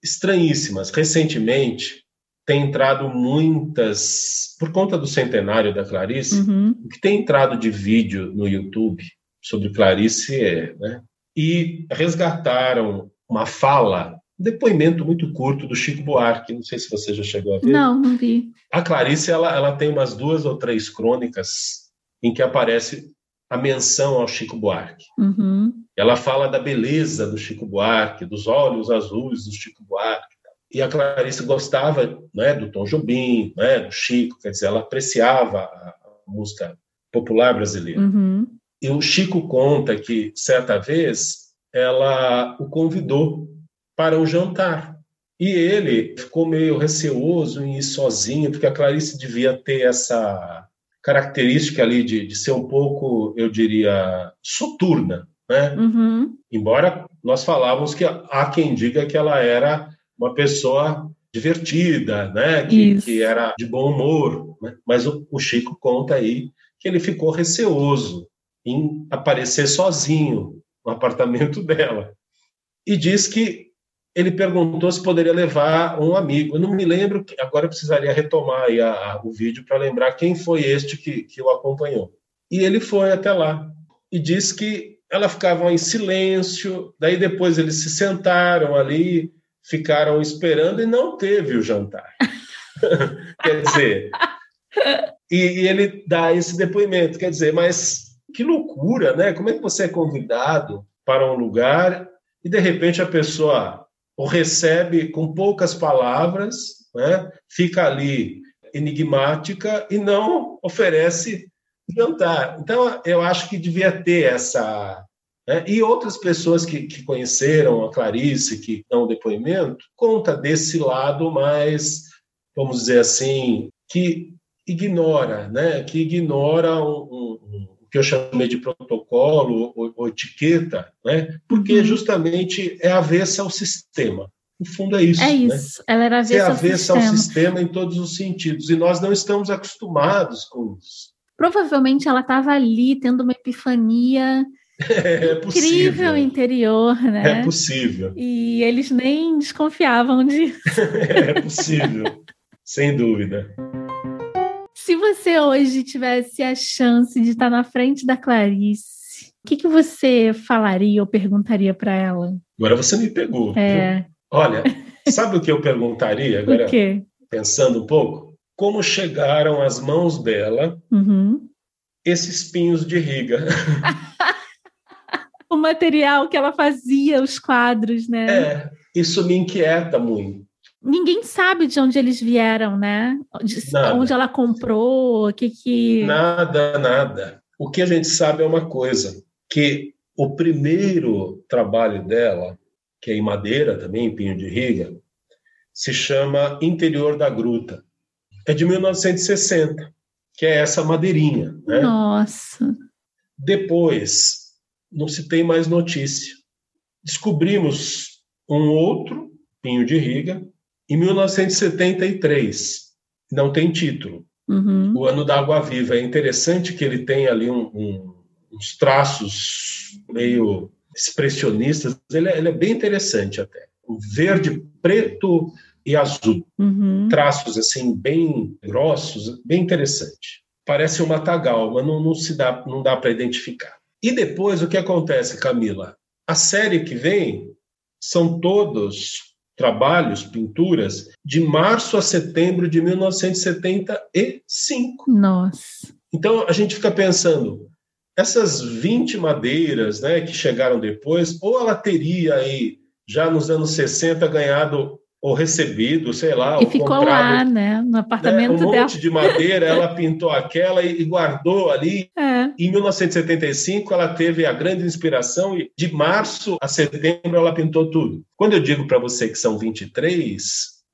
estranhíssimas. Recentemente, tem entrado muitas, por conta do centenário da Clarice, uhum. o que tem entrado de vídeo no YouTube sobre Clarice é, né? E resgataram uma fala depoimento muito curto do Chico Buarque. Não sei se você já chegou a ver. Não, não vi. A Clarice ela, ela tem umas duas ou três crônicas em que aparece a menção ao Chico Buarque. Uhum. Ela fala da beleza do Chico Buarque, dos olhos azuis do Chico Buarque. E a Clarice gostava né, do Tom Jobim, né, do Chico, quer dizer, ela apreciava a, música popular brasileira. Uhum. E o Chico conta que, certa vez, ela o convidou para um jantar. E ele ficou meio receoso em ir sozinho, porque a Clarice devia ter essa característica ali de, de ser um pouco, eu diria, soturna, né? Uhum. Embora nós falávamos que há quem diga que ela era uma pessoa divertida, né? Que, que era de bom humor, né? mas o, o Chico conta aí que ele ficou receoso em aparecer sozinho no apartamento dela. E diz que ele perguntou se poderia levar um amigo. Eu não me lembro, agora eu precisaria retomar a, a, o vídeo para lembrar quem foi este que, que o acompanhou. E ele foi até lá e disse que ela ficava em silêncio, daí depois eles se sentaram ali, ficaram esperando e não teve o jantar. quer dizer, e, ele dá esse depoimento, quer dizer, mas que loucura, né? Como é que você é convidado para um lugar e de repente a pessoa o recebe com poucas palavras, né? fica ali enigmática e não oferece jantar. Então, eu acho que devia ter essa. Né? E outras pessoas que, que conheceram a Clarice, que dão depoimento, conta desse lado mais, vamos dizer assim, que ignora, né? que ignora um, um, o que eu chamei de protocolo ou, ou etiqueta, né? porque uhum. justamente é avessa ao sistema. No fundo é isso. É né? isso. Né? Ela era avessa, é avessa ao, sistema. ao sistema em todos os sentidos. E nós não estamos acostumados com isso. Provavelmente ela estava ali tendo uma epifania é possível. incrível interior, né? É possível. E eles nem desconfiavam disso. é possível, sem dúvida. Se você hoje tivesse a chance de estar na frente da Clarice, o que, que você falaria ou perguntaria para ela? Agora você me pegou. É. Olha, sabe o que eu perguntaria agora? O quê? Pensando um pouco, como chegaram às mãos dela uhum. esses pinhos de riga? o material que ela fazia, os quadros, né? É, isso me inquieta muito ninguém sabe de onde eles vieram, né? De, onde ela comprou, o que que... Nada, nada. O que a gente sabe é uma coisa, que o primeiro trabalho dela, que é em madeira também, em pinho de riga, se chama Interior da Gruta. É de 1960, que é essa madeirinha. Né? Nossa! Depois, não se tem mais notícia. Descobrimos um outro pinho de riga, em 1973, não tem título. Uhum. O Ano da Água Viva. É interessante que ele tem ali um, um, uns traços meio expressionistas. Ele é, ele é, bem interessante até. O verde, preto e azul. Uhum. Traços assim bem grossos, bem interessante. Parece um matagal, mas não, não se dá, não dá para identificar. E depois o que acontece, Camila? A série que vem são todos trabalhos, pinturas, de março a setembro de 1975. Nossa. Então a gente fica pensando, essas 20 madeiras né, que chegaram depois, ou ela teria aí, já nos anos 60, ganhado ou recebido, sei lá. E ficou lá, né? No apartamento né, um dela. monte de madeira, ela pintou aquela e, e guardou ali. É. Em 1975, ela teve a grande inspiração e de março a setembro ela pintou tudo. Quando eu digo para você que são 23,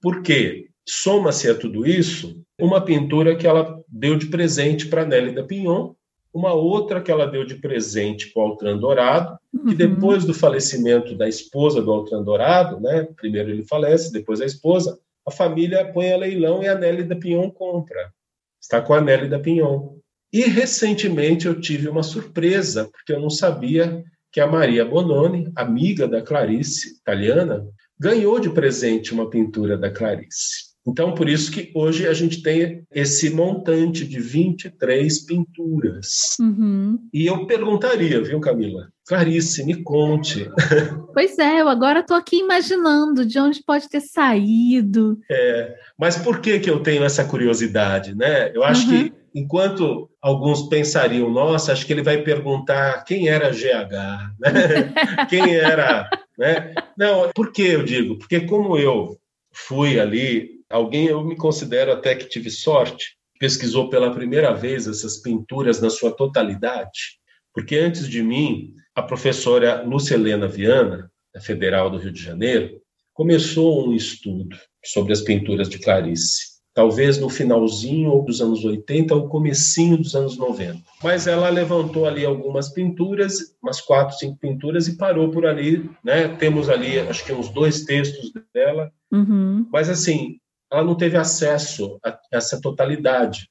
por quê? Soma-se a tudo isso uma pintura que ela deu de presente para Nélida Pinhon, uma outra que ela deu de presente para o Altran Dourado, que uhum. depois do falecimento da esposa do Altran Dourado, né, primeiro ele falece, depois a esposa, a família põe a leilão e a Nelly da Pinhon compra. Está com a Nelly da Pinhon. E recentemente eu tive uma surpresa, porque eu não sabia que a Maria Bononi, amiga da Clarice, italiana, ganhou de presente uma pintura da Clarice. Então, por isso que hoje a gente tem esse montante de 23 pinturas. Uhum. E eu perguntaria, viu, Camila? Clarice, me conte. Pois é, eu agora estou aqui imaginando de onde pode ter saído. É, mas por que, que eu tenho essa curiosidade, né? Eu acho uhum. que enquanto alguns pensariam, nossa, acho que ele vai perguntar quem era GH, né? quem era, né? Não, por que eu digo? Porque como eu fui ali alguém, eu me considero até que tive sorte, pesquisou pela primeira vez essas pinturas na sua totalidade, porque antes de mim, a professora Lúcia Helena Viana, da Federal do Rio de Janeiro, começou um estudo sobre as pinturas de Clarice talvez no finalzinho dos anos 80 ou comecinho dos anos 90. Mas ela levantou ali algumas pinturas, umas quatro, cinco pinturas e parou por ali, né? Temos ali, acho que uns dois textos dela, uhum. mas assim, ela não teve acesso a essa totalidade.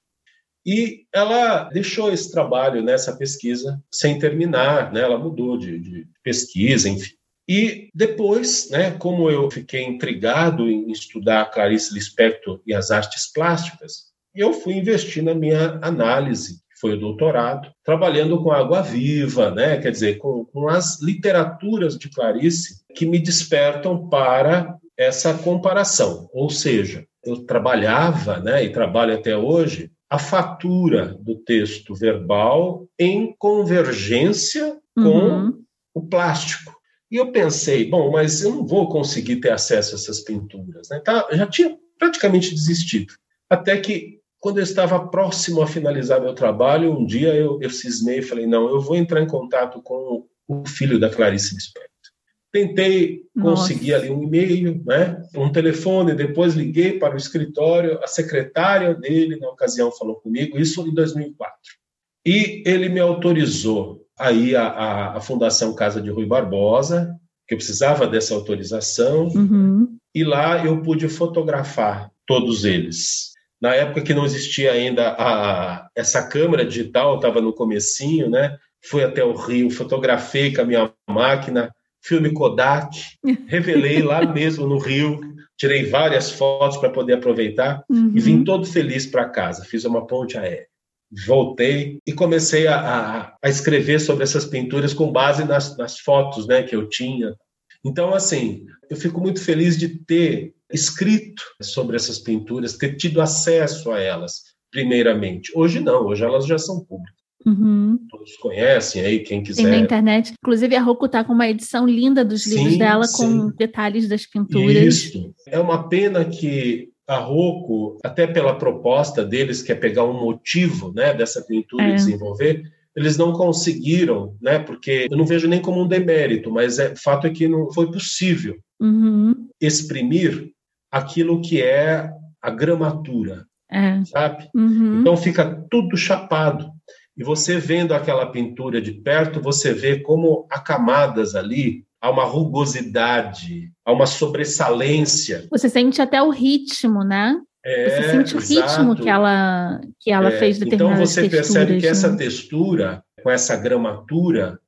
E ela deixou esse trabalho nessa pesquisa sem terminar, né? Ela mudou de, de pesquisa, enfim. E depois, né, como eu fiquei intrigado em estudar Clarice Lispector e as artes plásticas, eu fui investir na minha análise, que foi o doutorado, trabalhando com água viva, né, quer dizer, com, com as literaturas de Clarice que me despertam para essa comparação. Ou seja, eu trabalhava, né, e trabalho até hoje, a fatura do texto verbal em convergência com uhum. o plástico. E eu pensei, bom, mas eu não vou conseguir ter acesso a essas pinturas. Né? Tá, já tinha praticamente desistido. Até que, quando eu estava próximo a finalizar meu trabalho, um dia eu, eu cismei e falei, não, eu vou entrar em contato com o filho da Clarice Lispector. Tentei Nossa. conseguir ali um e-mail, né, um telefone, depois liguei para o escritório, a secretária dele, na ocasião, falou comigo, isso em 2004. E ele me autorizou aí a, a, a, Fundação Casa de Rui Barbosa, que eu precisava dessa autorização, uhum. e lá eu pude fotografar todos eles. Na época que não existia ainda a, essa câmera digital, estava no comecinho, né? Fui até o Rio, fotografei com a minha máquina, filme Kodak, revelei lá mesmo no Rio, tirei várias fotos para poder aproveitar uhum. e vim uhum. todo feliz para casa. Fiz uma ponte aérea voltei e comecei a, a, escrever sobre essas pinturas com base nas, nas fotos né, que eu tinha. Então, assim, eu fico muito feliz de ter escrito sobre essas pinturas, ter tido acesso a elas, primeiramente. Hoje não, hoje elas já são públicas. Uhum. Todos conhecem aí, quem quiser. Tem na internet. Inclusive, a Roku está com uma edição linda dos livros sim, dela, sim. com detalhes das pinturas. Isso. É uma pena que a Rocco, até pela proposta deles, que é pegar um motivo né, dessa pintura é. e desenvolver, eles não conseguiram, né? Porque eu não vejo nem como um demérito, mas é, o fato é que não foi possível uhum. exprimir aquilo que é a gramatura, é. sabe? Uhum. Então fica tudo chapado. E você vendo aquela pintura de perto, você vê como há camadas ali há uma rugosidade, há uma sobressalência. Você sente até o ritmo, né? É, você sente o exato. ritmo que ela, que ela é, fez determinadas Então você percebe que né? essa textura, com essa gramatura,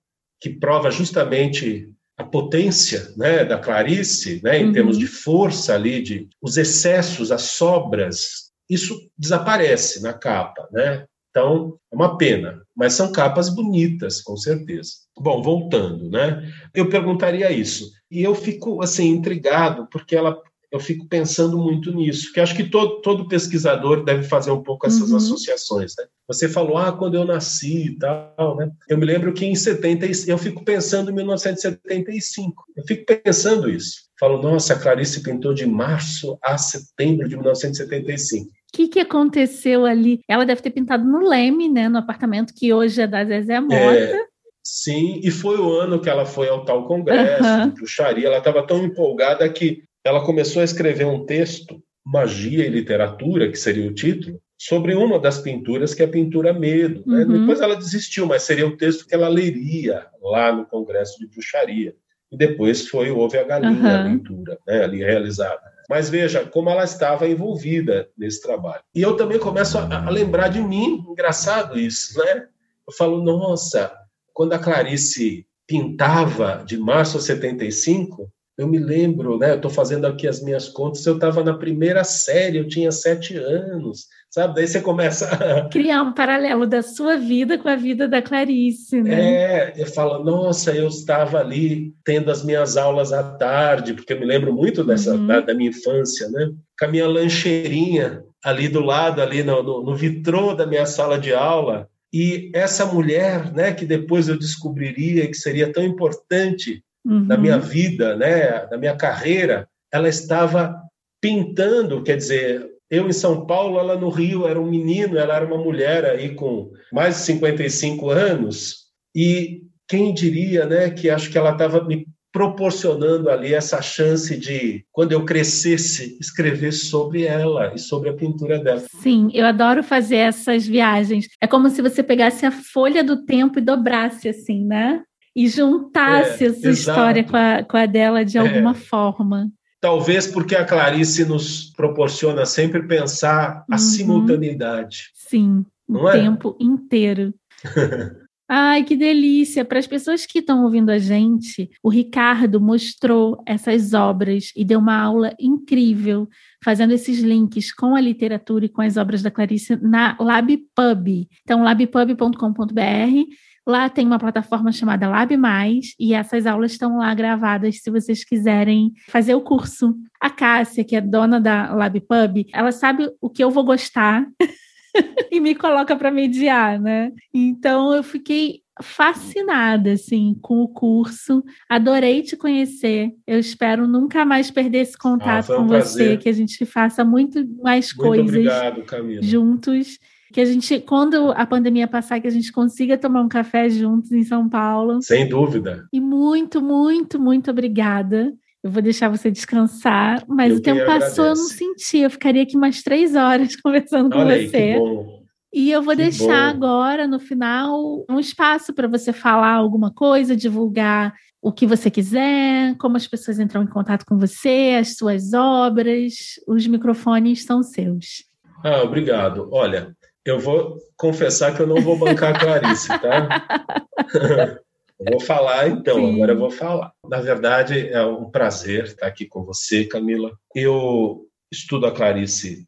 que prova justamente a potência né, da Clarice, né, em uhum. termos de força ali, de os excessos, as sobras, isso desaparece na capa, né? Então, é uma pena, mas são capas bonitas, com certeza. Bom, voltando, né? Eu perguntaria isso. E eu fico, assim, intrigado, porque ela, eu fico pensando muito nisso, que acho que todo, todo pesquisador deve fazer um pouco essas uhum. associações, né? Você falou, ah, quando eu nasci e tal, né? Eu me lembro que em 70, eu fico pensando em 1975. Eu fico pensando isso. Falo, nossa, a Clarice pintou de março a setembro de 1975 que, que aconteceu ali? Ela deve ter pintado no Leme, né? No apartamento que hoje é da Zezé Mota. É, sim, e foi o ano que ela foi ao tal congresso, uhum. de bruxaria. Ela estava tão empolgada que ela começou a escrever um texto, Magia e Literatura, que seria o título, sobre uma das pinturas, que é a pintura Medo. Né? Uhum. Depois ela desistiu, mas seria o texto que ela leria lá no congresso de bruxaria. E depois foi Houve a Galinha, uhum. a pintura, né? ali realizada. Mas veja como ela estava envolvida nesse trabalho. E eu também começo a, a lembrar de mim, engraçado isso, né? Eu falo, nossa, quando a Clarice pintava de março a 75, eu me lembro, né? Eu estou fazendo aqui as minhas contas. Eu estava na primeira série, eu tinha sete anos, sabe? Daí você começa a criar um paralelo da sua vida com a vida da Clarice, né? É, eu falo, nossa, eu estava ali tendo as minhas aulas à tarde, porque eu me lembro muito dessa uhum. da, da, minha infância, né? Com a minha lancheirinha ali do lado, ali no, no, no vitrô da minha sala de aula. E essa mulher, né, que depois eu descobriria que seria tão importante uhum. da minha vida, né, da minha carreira, ela estava pintando, quer dizer, eu em São Paulo, ela no Rio era um menino, ela era uma mulher aí com mais de 55 anos, e quem diria, né, que acho que ela estava me proporcionando ali essa chance de, quando eu crescesse, escrever sobre ela e sobre a pintura dela. Sim, eu adoro fazer essas viagens. É como se você pegasse a folha do tempo e dobrasse assim, né? E juntasse É, a sua exato. história com a, com a dela de É. alguma forma. Talvez porque a Clarice nos proporciona sempre pensar a Uhum. simultaneidade. Sim, o é? tempo inteiro. Ai, que delícia! Para as pessoas que estão ouvindo a gente, o Ricardo mostrou essas obras e deu uma aula incrível, fazendo esses links com a literatura e com as obras da Clarice na LabPub. Então, labpub.com.br. Lá tem uma plataforma chamada Lab Mais e essas aulas estão lá gravadas se vocês quiserem fazer o curso. A Cássia, que é dona da LabPub, ela sabe o que eu vou gostar e me coloca para mediar, né? Então eu fiquei fascinada assim com o curso, adorei te conhecer. Eu espero nunca mais perder esse contato foi um com prazer. você, que a gente faça muito mais Muito coisas obrigado, juntos, que a gente quando a pandemia passar que a gente consiga tomar um café juntos em São Paulo. Sem dúvida. E muito, muito, muito obrigada. Eu vou deixar você descansar, mas Eu o tempo passou, eu não senti. Eu ficaria aqui mais três horas conversando com Olha aí, você. que bom. E eu vou Que deixar bom. agora, no final, um espaço para você falar alguma coisa, divulgar o que você quiser, como as pessoas entram em contato com você, as suas obras. Os microfones são seus. Ah, obrigado. Olha, eu vou confessar que eu não vou bancar a Clarice, tá? Eu vou falar então, Sim. agora eu vou falar. Na verdade, é um prazer estar aqui com você, Camila. Eu estudo a Clarice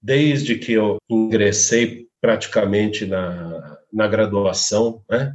desde que eu ingressei praticamente na, na graduação, né?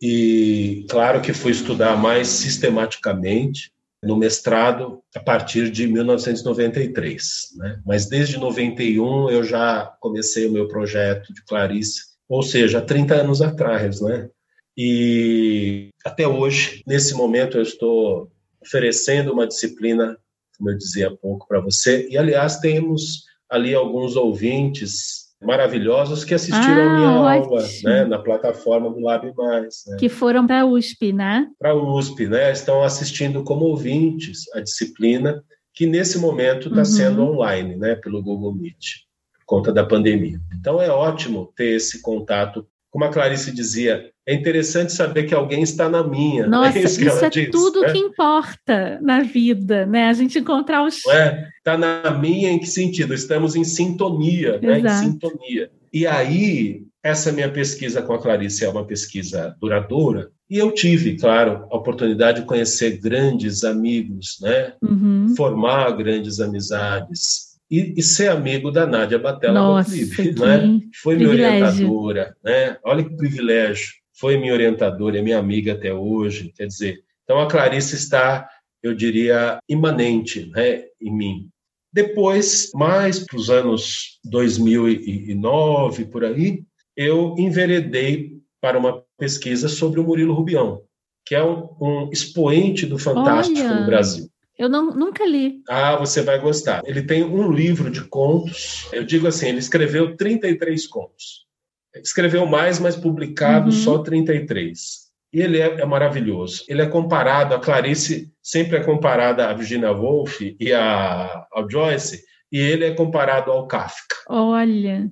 E claro que fui estudar mais sistematicamente no mestrado a partir de 1993, né? Mas desde 91 eu já comecei o meu projeto de Clarice, ou seja, 30 anos atrás, né? E até hoje, nesse momento, eu estou oferecendo uma disciplina, como eu dizia há pouco para você, e aliás, temos ali alguns ouvintes maravilhosos que assistiram Ah, a minha ótimo. aula, né, na plataforma do Lab Mais, né? Que foram para a USP, né? para a USP, né? Estão assistindo como ouvintes a disciplina que nesse momento está Uhum. sendo online, né? Pelo Google Meet, por conta da pandemia. Então é ótimo ter esse contato. Como a Clarice dizia, é interessante saber que alguém está na minha. Nossa, é isso, isso é diz, tudo né? que importa na vida, né? A gente encontrar os. Não é? Está na minha em que sentido? Estamos em sintonia, né? Em sintonia. E aí, essa minha pesquisa com a Clarice é uma pesquisa duradoura, e eu tive, claro, a oportunidade de conhecer grandes amigos, né? Uhum. formar grandes amizades e, e ser amigo da Nádia Batella Nossa, Gottlieb, né? foi minha orientadora, né? Olha que privilégio, foi minha orientadora, é minha amiga até hoje, quer dizer, então a Clarice está, eu diria, imanente, né, em mim. Depois, mais para os anos 2009 por aí, eu enveredei para uma pesquisa sobre o Murilo Rubião, que é um, um expoente do fantástico Olha. no Brasil. Eu não, nunca li. Ah, você vai gostar. Ele tem um livro de contos. Eu digo assim, ele escreveu 33 contos. Escreveu mais, mas publicado Uhum. só 33. E ele é, é maravilhoso. Ele é comparado, a Clarice sempre é comparada a Virginia Woolf e a, ao Joyce, e ele é comparado ao Kafka. Olha.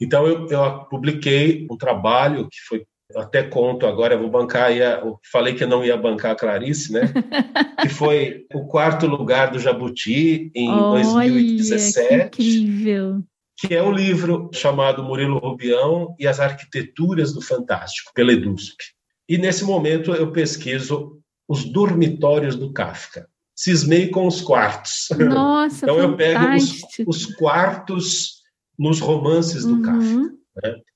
Então eu, eu publiquei um trabalho que foi até conto agora, eu vou bancar, ia, falei que eu não ia bancar a Clarice, né? que foi o quarto lugar do Jabuti em Olha, 2017, que incrível. Que é um livro chamado Murilo Rubião e as Arquiteturas do Fantástico, pela EDUSP. E nesse momento eu pesquiso os dormitórios do Kafka. Cismei com os quartos. Nossa, então eu pego os, os quartos nos romances do Kafka. Uhum.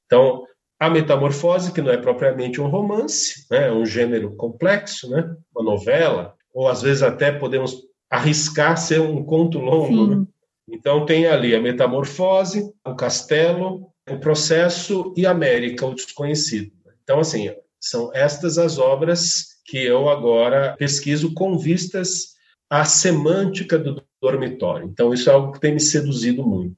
Então, a metamorfose, que não é propriamente um romance, né, é um gênero complexo, né, uma novela, ou às vezes até podemos arriscar ser um conto longo. né? Então, tem ali a metamorfose, o castelo, o processo e a América, o desconhecido. Então, assim, são estas as obras que eu agora pesquiso com vistas à semântica do dormitório. Então, isso é algo que tem me seduzido muito.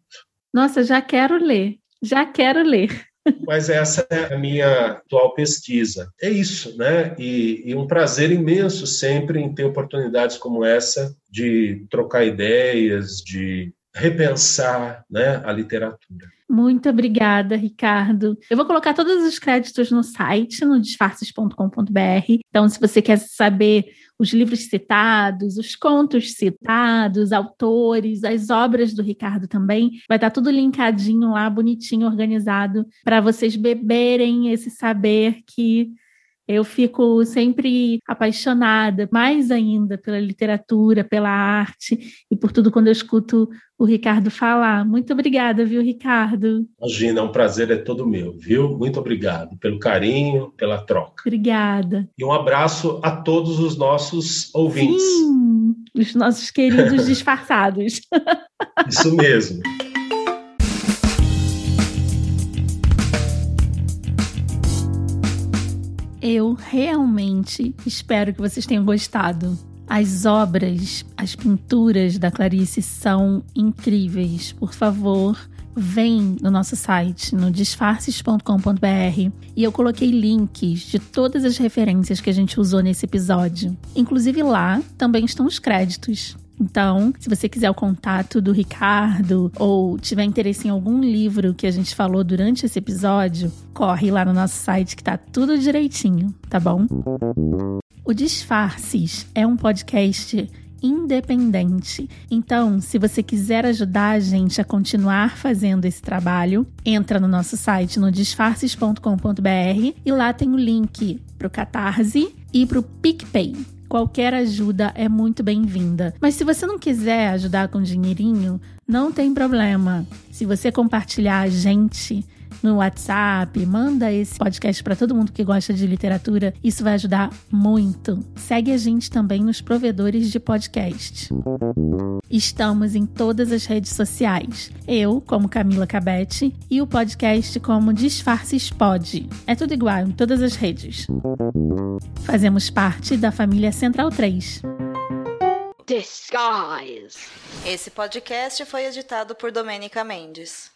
Nossa, já quero ler. Já quero ler. Mas essa é a minha atual pesquisa. É isso, né? E, e um prazer imenso sempre em ter oportunidades como essa de trocar ideias, de repensar né, a literatura. Muito obrigada, Ricardo. Eu vou colocar todos os créditos no site, no disfarces.com.br. Então, se você quer saber os livros citados, os contos citados, autores, as obras do Ricardo também, vai estar tudo linkadinho lá, bonitinho, organizado, para vocês beberem esse saber que eu fico sempre apaixonada, mais ainda, pela literatura, pela arte e por tudo quando eu escuto o Ricardo falar. Muito obrigada, viu, Ricardo? Imagina, é um prazer é todo meu, viu? Muito obrigado pelo carinho, pela troca. Obrigada. E um abraço a todos os nossos ouvintes. Sim, os nossos queridos disfarçados. Isso mesmo. Eu realmente espero que vocês tenham gostado. As obras, as pinturas da Clarice são incríveis. Por favor, vem no nosso site, no disfarces.com.br, e eu coloquei links de todas as referências que a gente usou nesse episódio. Inclusive lá também estão os créditos. Então, se você quiser o contato do Ricardo ou tiver interesse em algum livro que a gente falou durante esse episódio, corre lá no nosso site que tá tudo direitinho, tá bom? O Disfarces é um podcast independente. Então, se você quiser ajudar a gente a continuar fazendo esse trabalho, entra no nosso site no disfarces.com.br e lá tem o link para o Catarse e para o PicPay. Qualquer ajuda é muito bem-vinda. Mas se você não quiser ajudar com dinheirinho, não tem problema. Se você compartilhar a gente no WhatsApp, manda esse podcast para todo mundo que gosta de literatura, isso vai ajudar muito. Segue a gente também nos provedores de podcast. Estamos em todas as redes sociais. Eu, como Camila Cabete, e o podcast como Disfarces Pod. É tudo igual em todas as redes. Fazemos parte da família Central 3. Disguise. Esse podcast foi editado por Domênica Mendes.